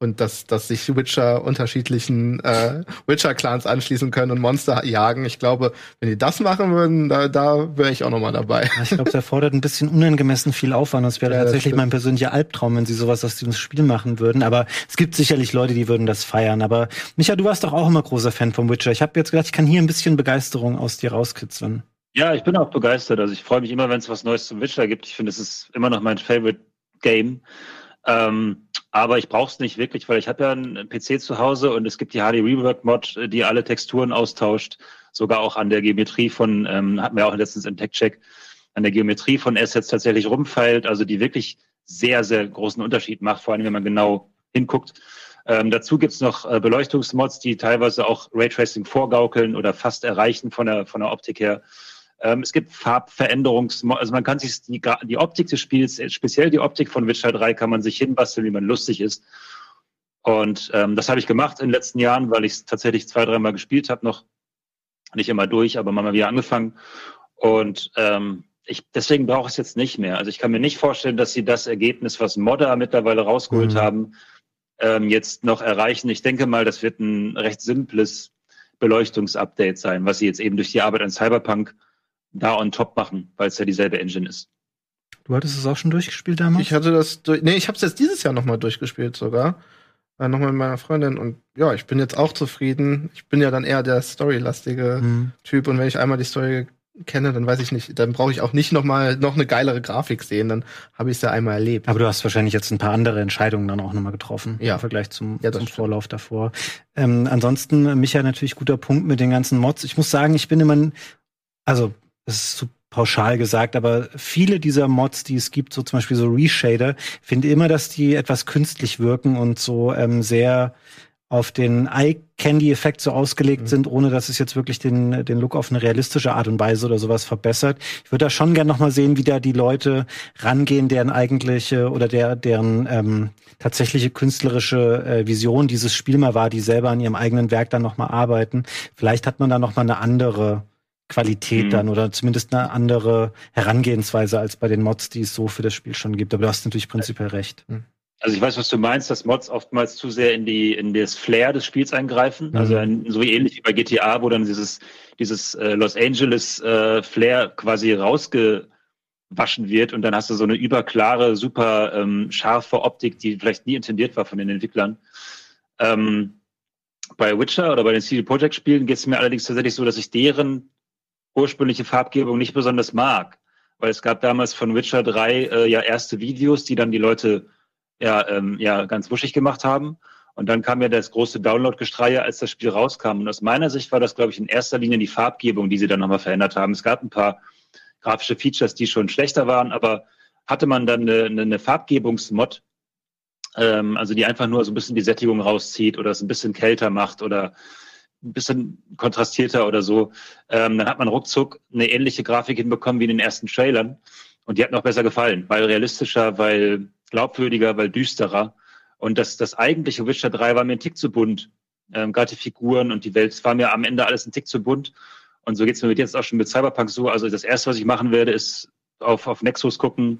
und dass dass sich Witcher unterschiedlichen äh, Witcher-Clans anschließen können und Monster jagen. Ich glaube, wenn die das machen würden, da da wäre ich auch noch mal dabei. Ich glaube, es erfordert ein bisschen unangemessen viel Aufwand. Das wäre Ja, das tatsächlich stimmt. mein persönlicher Albtraum, wenn sie sowas aus diesem Spiel machen würden. Aber es gibt sicherlich Leute, die würden das feiern. Aber Micha, du warst doch auch immer großer Fan vom Witcher. Ich habe jetzt gedacht, ich kann hier ein bisschen Begeisterung aus dir rauskitzeln. Ja, ich bin auch begeistert. Also ich freue mich immer, wenn es was Neues zum Witcher gibt. Ich finde, es ist immer noch mein Favorite Game. Ähm, aber ich brauche es nicht wirklich, weil ich habe ja einen PC zu Hause und es gibt die HD Rework Mod, die alle Texturen austauscht, sogar auch an der Geometrie von, ähm, hatten wir auch letztens im Tech-Check, an der Geometrie von Assets tatsächlich rumfeilt, also die wirklich sehr, sehr großen Unterschied macht, vor allem wenn man genau hinguckt. Ähm, dazu gibt's noch äh, Beleuchtungsmods, die teilweise auch Raytracing vorgaukeln oder fast erreichen von der, von der Optik her. Ähm, es gibt Farbveränderungsmods, also man kann sich die, die Optik des Spiels, äh, speziell die Optik von Witcher 3, kann man sich hinbasteln, wie man lustig ist. Und ähm, das habe ich gemacht in den letzten Jahren, weil ich es tatsächlich zwei, dreimal gespielt habe, noch nicht immer durch, aber mal wieder angefangen. Und ähm, ich, deswegen brauche ich es jetzt nicht mehr. Also ich kann mir nicht vorstellen, dass sie das Ergebnis, was Modder mittlerweile rausgeholt mhm. haben, ähm, jetzt noch erreichen. Ich denke mal, das wird ein recht simples Beleuchtungsupdate sein, was sie jetzt eben durch die Arbeit an Cyberpunk da on top machen, weil es ja dieselbe Engine ist. Du hattest es auch schon durchgespielt damals? Ich hatte das durch, nee, ich habe es jetzt dieses Jahr nochmal durchgespielt sogar. Äh, nochmal mit meiner Freundin und ja, ich bin jetzt auch zufrieden. Ich bin ja dann eher der storylastige mhm. Typ und wenn ich einmal die Story kenne, dann weiß ich nicht, dann brauche ich auch nicht noch mal noch eine geilere Grafik sehen, dann habe ich es ja einmal erlebt. Aber du hast wahrscheinlich jetzt ein paar andere Entscheidungen dann auch nochmal getroffen ja. im Vergleich zum, ja, zum Vorlauf davor. Ähm, ansonsten, Micha, natürlich guter Punkt mit den ganzen Mods. Ich muss sagen, ich bin immer, also das ist zu pauschal gesagt, aber viele dieser Mods, die es gibt, so zum Beispiel so Reshader, finde immer, dass die etwas künstlich wirken und so ähm, sehr auf den Eye-Candy-Effekt so ausgelegt mhm. sind, ohne dass es jetzt wirklich den, den Look auf eine realistische Art und Weise oder sowas verbessert. Ich würde da schon gern noch mal sehen, wie da die Leute rangehen, deren eigentliche oder der, deren ähm, tatsächliche künstlerische äh, Vision dieses Spiel mal war, die selber an ihrem eigenen Werk dann noch mal arbeiten. Vielleicht hat man da noch mal eine andere Qualität mhm. dann oder zumindest eine andere Herangehensweise als bei den Mods, die es so für das Spiel schon gibt. Aber du hast natürlich prinzipiell recht. Mhm. Also ich weiß, was du meinst, dass Mods oftmals zu sehr in die in das Flair des Spiels eingreifen. Mhm. Also ein, so ähnlich wie bei GTA, wo dann dieses dieses äh, Los Angeles äh, Flair quasi rausgewaschen wird und dann hast du so eine überklare, super ähm, scharfe Optik, die vielleicht nie intendiert war von den Entwicklern. Ähm, bei Witcher oder bei den CD Projekt Spielen geht es mir allerdings tatsächlich so, dass ich deren ursprüngliche Farbgebung nicht besonders mag, weil es gab damals von Witcher 3 äh, ja erste Videos, die dann die Leute ja, ähm, ja ganz wuschig gemacht haben. Und dann kam ja das große Download-Gestreie, als das Spiel rauskam. Und aus meiner Sicht war das, glaube ich, in erster Linie die Farbgebung, die sie dann nochmal verändert haben. Es gab ein paar grafische Features, die schon schlechter waren, aber hatte man dann eine, eine Farbgebungsmod, ähm, also die einfach nur so ein bisschen die Sättigung rauszieht oder es ein bisschen kälter macht oder ein bisschen kontrastierter oder so, ähm, dann hat man ruckzuck eine ähnliche Grafik hinbekommen wie in den ersten Trailern. Und die hat noch besser gefallen, weil realistischer, weil glaubwürdiger, weil düsterer. Und das, das eigentliche Witcher 3 war mir ein Tick zu bunt. Ähm, Gerade die Figuren und die Welt, es war mir am Ende alles ein Tick zu bunt. Und so geht's mir jetzt auch schon mit Cyberpunk so. Also das Erste, was ich machen werde, ist auf, auf Nexus gucken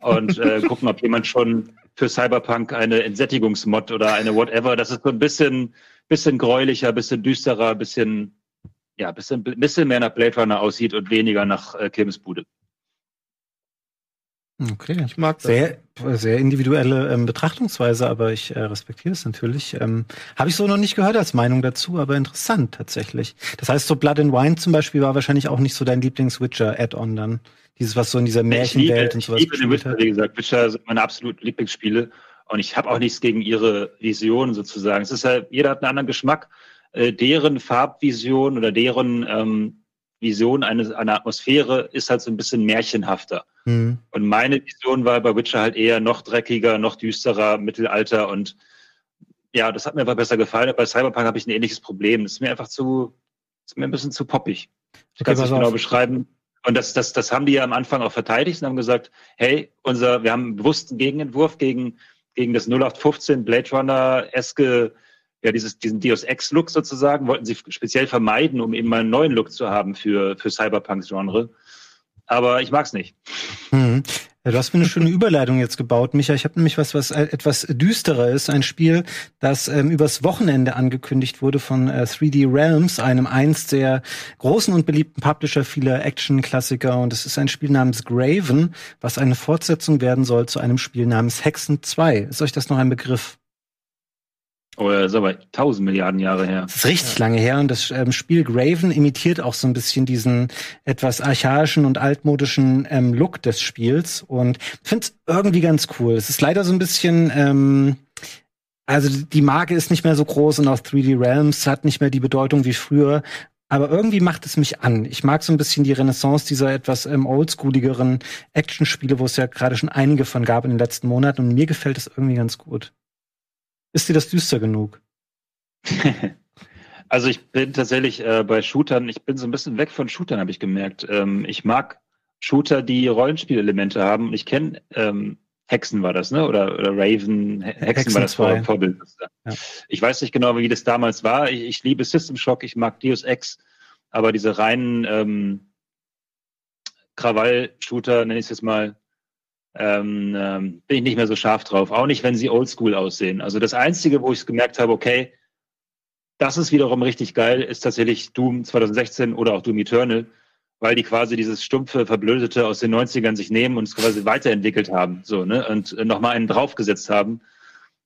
und äh, gucken, ob jemand schon für Cyberpunk eine Entsättigungsmod oder eine whatever, das ist so ein bisschen, bisschen gräulicher, bisschen düsterer, bisschen, ja, bisschen, bisschen mehr nach Blade Runner aussieht und weniger nach äh, Kirmesbude. Okay, ich mag das. Sehr, sehr individuelle ähm, Betrachtungsweise, aber ich äh, respektiere es natürlich. Ähm, Habe ich so noch nicht gehört als Meinung dazu, aber interessant tatsächlich. Das heißt, so Blood and Wine zum Beispiel war wahrscheinlich auch nicht so dein Lieblings-Witcher-Add-on dann. Dieses, was so in dieser Märchenwelt und sowas. Ich liebe den Witcher, wie gesagt. Witcher sind meine absoluten Lieblingsspiele. Und ich habe auch nichts gegen ihre Vision sozusagen. Es ist ja, jeder hat einen anderen Geschmack. Äh, deren Farbvision oder deren ähm, Vision eines, einer Atmosphäre ist halt so ein bisschen märchenhafter. Mhm. Und meine Vision war bei Witcher halt eher noch dreckiger, noch düsterer, Mittelalter und ja, das hat mir einfach besser gefallen. Bei Cyberpunk habe ich ein ähnliches Problem. Das ist mir einfach zu, ist mir ein bisschen zu poppig. Ich kann es nicht genau beschreiben. Und das, das, das haben die ja am Anfang auch verteidigt und haben gesagt, hey, unser, wir haben einen bewussten Gegenentwurf gegen, gegen das 0815 Blade Runner-eske ja, dieses, diesen Deus Ex-Look sozusagen wollten sie speziell vermeiden, um eben mal einen neuen Look zu haben für, für Cyberpunk-Genre. Aber ich mag's nicht. Mhm. Ja, du hast mir eine schöne Überleitung jetzt gebaut, Micha. Ich habe nämlich was, was etwas düsterer ist. Ein Spiel, das ähm, übers Wochenende angekündigt wurde von äh, 3D Realms, einem einst der großen und beliebten Publisher vieler Action-Klassiker. Und es ist ein Spiel namens Graven, was eine Fortsetzung werden soll zu einem Spiel namens Hexen 2. Ist euch das noch ein Begriff? Oh, das ist aber tausend Milliarden Jahre her. Das ist richtig ja. lange her und das ähm, Spiel Graven imitiert auch so ein bisschen diesen etwas archaischen und altmodischen ähm, Look des Spiels und finde es irgendwie ganz cool. Es ist leider so ein bisschen ähm, also die Marke ist nicht mehr so groß und auch 3D Realms hat nicht mehr die Bedeutung wie früher. Aber irgendwie macht es mich an. Ich mag so ein bisschen die Renaissance dieser etwas ähm, oldschooligeren Actionspiele, wo es ja gerade schon einige von gab in den letzten Monaten. Und mir gefällt es irgendwie ganz gut. Ist dir das düster genug? also ich bin tatsächlich äh, bei Shootern, ich bin so ein bisschen weg von Shootern, habe ich gemerkt. Ähm, ich mag Shooter, die Rollenspielelemente haben. Ich kenne ähm, Hexen war das, ne? Oder, oder Raven, Hexen, Hexen war das zwei. Vorbild. Ja. Ich weiß nicht genau, wie das damals war. Ich, ich, liebe System Shock, ich mag Deus Ex, aber diese reinen ähm, Krawall-Shooter, nenne ich es jetzt mal, ähm, ähm, bin ich nicht mehr so scharf drauf. Auch nicht, wenn sie oldschool aussehen. Also das Einzige, wo ich gemerkt habe, okay, das ist wiederum richtig geil, ist tatsächlich Doom 2016 oder auch Doom Eternal weil die quasi dieses stumpfe, verblödete aus den 90ern sich nehmen und es quasi weiterentwickelt haben, so, ne, und äh, nochmal einen draufgesetzt haben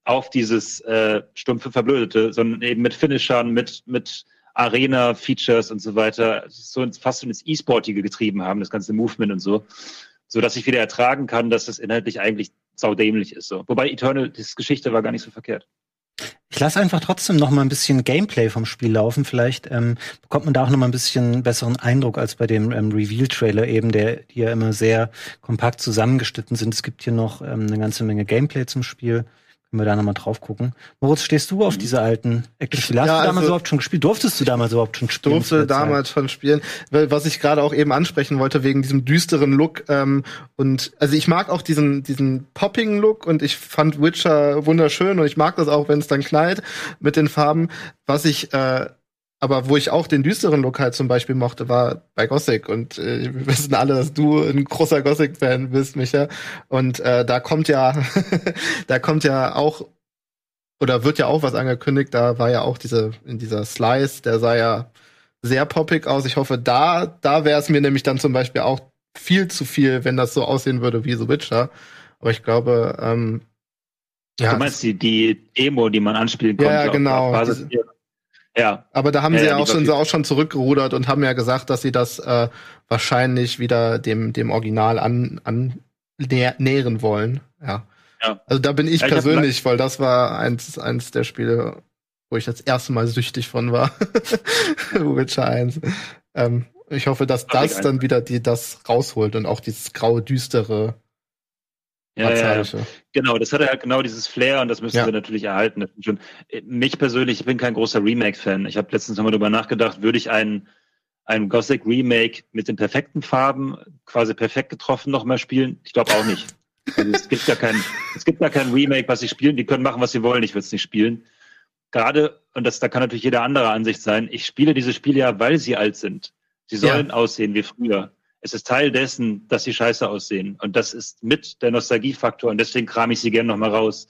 auf dieses äh, stumpfe, verblödete, sondern eben mit Finishern, mit, mit Arena-Features und so weiter, so fast so ins E-Sportige getrieben haben, das ganze Movement und so, so dass ich wieder ertragen kann, dass das inhaltlich eigentlich saudämlich ist, so. Wobei Eternal, das Geschichte war gar nicht so verkehrt. Ich lasse einfach trotzdem noch mal ein bisschen Gameplay vom Spiel laufen. Vielleicht ähm, bekommt man da auch noch mal ein bisschen besseren Eindruck als bei dem ähm, Reveal-Trailer eben, der die ja immer sehr kompakt zusammengeschnitten sind. Es gibt hier noch ähm, eine ganze Menge Gameplay zum Spiel. Können wir da nochmal drauf gucken. Moritz, stehst du auf mhm. diese alten Actionspiele? Hast ja, du damals also, überhaupt schon gespielt? Durftest du damals überhaupt schon spielen? Durfte damals schon spielen. Was ich gerade auch eben ansprechen wollte, wegen diesem düsteren Look. Ähm, und also ich mag auch diesen, diesen Popping-Look und ich fand Witcher wunderschön und ich mag das auch, wenn es dann knallt mit den Farben. Was ich äh, aber wo ich auch den düsteren Look halt zum Beispiel mochte, war bei Gothic. Und äh, wir wissen alle, dass du ein großer Gothic-Fan bist, Micha. Und äh, da kommt ja, da kommt ja auch, oder wird ja auch was angekündigt, da war ja auch diese, in dieser Slice, der sah ja sehr poppig aus. Ich hoffe, da, da wäre es mir nämlich dann zum Beispiel auch viel zu viel, wenn das so aussehen würde wie The Witcher. Aber ich glaube, ähm, ja. Du meinst die, die Demo, die man anspielen konnte? Ja, genau. Basis ja. Aber da haben ja, sie ja, auch schon, auch schon zurückgerudert und haben ja gesagt, dass sie das äh, wahrscheinlich wieder dem, dem Original an, an nä nähren wollen. Ja. ja. Also da bin ich ja, persönlich, ich weil das war eins, eins der Spiele, wo ich das erste Mal süchtig von war. Witcher 1. Ähm, ich hoffe, dass das dann wieder die das rausholt und auch dieses graue, düstere ja, ja, ja, genau, das hat halt genau dieses Flair und das müssen ja. wir natürlich erhalten. Schon, äh, mich persönlich, ich bin kein großer Remake-Fan. Ich habe letztens nochmal darüber nachgedacht, würde ich einen, einen Gothic Remake mit den perfekten Farben, quasi perfekt getroffen, nochmal spielen? Ich glaube auch nicht. Also es gibt gar kein, es gibt gar kein Remake, was sie spielen. Die können machen, was sie wollen. Ich würde es nicht spielen. Gerade, und das, da kann natürlich jeder andere Ansicht sein, ich spiele diese Spiele ja, weil sie alt sind. Sie sollen ja. aussehen wie früher es ist Teil dessen, dass sie scheiße aussehen. Und das ist mit der Nostalgiefaktor und deswegen kram ich sie gerne nochmal raus.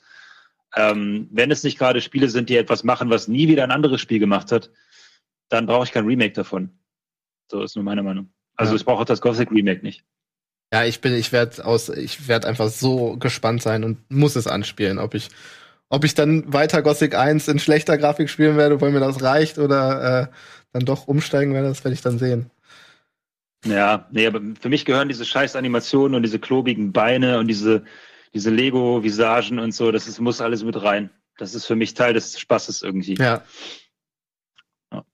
Ähm, wenn es nicht gerade Spiele sind, die etwas machen, was nie wieder ein anderes Spiel gemacht hat, dann brauche ich kein Remake davon. So ist nur meine Meinung. Also ja. ich brauche auch das Gothic Remake nicht. Ja, ich bin, ich werde aus, ich werde einfach so gespannt sein und muss es anspielen, ob ich, ob ich dann weiter Gothic 1 in schlechter Grafik spielen werde, weil mir das reicht, oder äh, dann doch umsteigen werde, das werde ich dann sehen. Ja, nee, aber für mich gehören diese scheiß Animationen und diese klobigen Beine und diese, diese Lego-Visagen und so, das ist, muss alles mit rein. Das ist für mich Teil des Spaßes irgendwie. Ja. ja.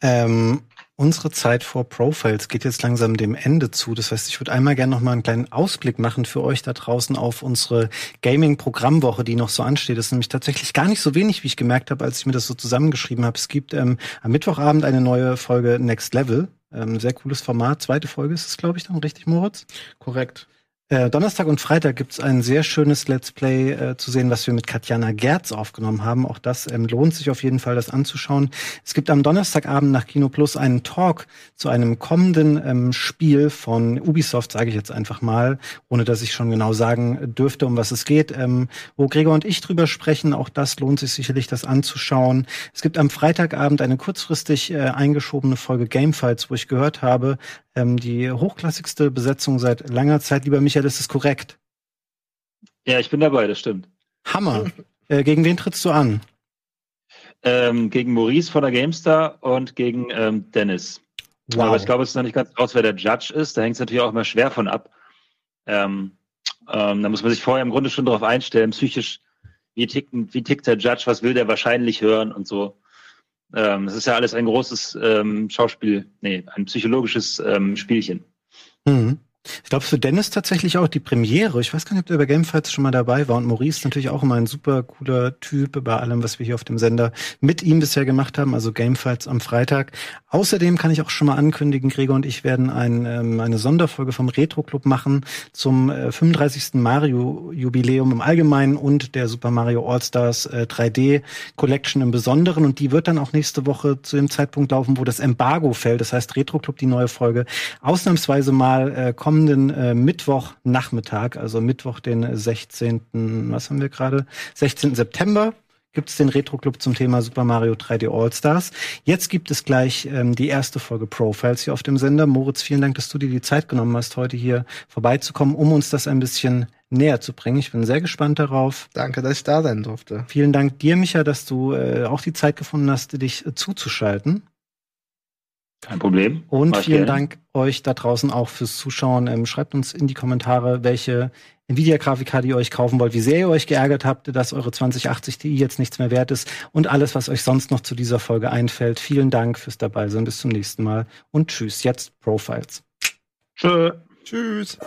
Ähm, unsere Zeit vor Profiles geht jetzt langsam dem Ende zu. Das heißt, ich würde einmal gerne noch mal einen kleinen Ausblick machen für euch da draußen auf unsere Gaming-Programmwoche, die noch so ansteht. Das ist nämlich tatsächlich gar nicht so wenig, wie ich gemerkt habe, als ich mir das so zusammengeschrieben habe. Es gibt ähm, am Mittwochabend eine neue Folge Next Level. Ähm, sehr cooles Format. Zweite Folge ist es, glaube ich, dann richtig, Moritz? Korrekt. Äh, Donnerstag und Freitag gibt's ein sehr schönes Let's Play äh, zu sehen, was wir mit Katjana Gerz aufgenommen haben. Auch das ähm, lohnt sich auf jeden Fall, das anzuschauen. Es gibt am Donnerstagabend nach Kino Plus einen Talk zu einem kommenden ähm, Spiel von Ubisoft, sage ich jetzt einfach mal, ohne dass ich schon genau sagen dürfte, um was es geht, ähm, wo Gregor und ich drüber sprechen. Auch das lohnt sich sicherlich, das anzuschauen. Es gibt am Freitagabend eine kurzfristig äh, eingeschobene Folge Gamefights, wo ich gehört habe, ähm, die hochklassigste Besetzung seit langer Zeit. Lieber Michael, ist das korrekt? Ja, ich bin dabei, das stimmt. Hammer. äh, gegen wen trittst du an? ähm, gegen Maurice von der GameStar und gegen ähm, Dennis. Wow. Aber ich glaube, es ist noch nicht ganz raus, wer der Judge ist. Da hängt es natürlich auch immer schwer von ab. Ähm, ähm, da muss man sich vorher im Grunde schon darauf einstellen, psychisch, wie tickt, wie tickt der Judge, was will der wahrscheinlich hören und so. Ähm, das ist ja alles ein großes ähm, Schauspiel, nee, ein psychologisches ähm, Spielchen. Mhm. Ich glaube, für Dennis tatsächlich auch die Premiere. Ich weiß gar nicht, ob der bei Gamefights schon mal dabei war. Und Maurice natürlich auch immer ein super cooler Typ bei allem, was wir hier auf dem Sender mit ihm bisher gemacht haben. Also Gamefights am Freitag. Außerdem kann ich auch schon mal ankündigen, Gregor und ich werden ein, ähm, eine Sonderfolge vom Retro Club machen zum äh, 35. Mario-Jubiläum im Allgemeinen und der Super Mario All-Stars äh, 3D Collection im Besonderen. Und die wird dann auch nächste Woche zu dem Zeitpunkt laufen, wo das Embargo fällt. Das heißt, Retro Club, die neue Folge, ausnahmsweise mal äh, kommt kommenden äh, Mittwochnachmittag, also Mittwoch, den 16. Was haben wir gerade? 16. September gibt es den Retro Club zum Thema Super Mario 3D All Stars. Jetzt gibt es gleich ähm, die erste Folge Profiles hier auf dem Sender. Moritz, vielen Dank, dass du dir die Zeit genommen hast, heute hier vorbeizukommen, um uns das ein bisschen näher zu bringen. Ich bin sehr gespannt darauf. Danke, dass ich da sein durfte. Vielen Dank dir, Micha, dass du äh, auch die Zeit gefunden hast, dich äh, zuzuschalten. Kein Problem. Und vielen Dank euch da draußen auch fürs Zuschauen. Ähm, schreibt uns in die Kommentare, welche Nvidia-Grafikkarte ihr euch kaufen wollt, wie sehr ihr euch geärgert habt, dass eure 2080 Ti jetzt nichts mehr wert ist und alles, was euch sonst noch zu dieser Folge einfällt. Vielen Dank fürs Dabeisein. Bis zum nächsten Mal und tschüss. Jetzt Profiles. Tschö. Tschüss.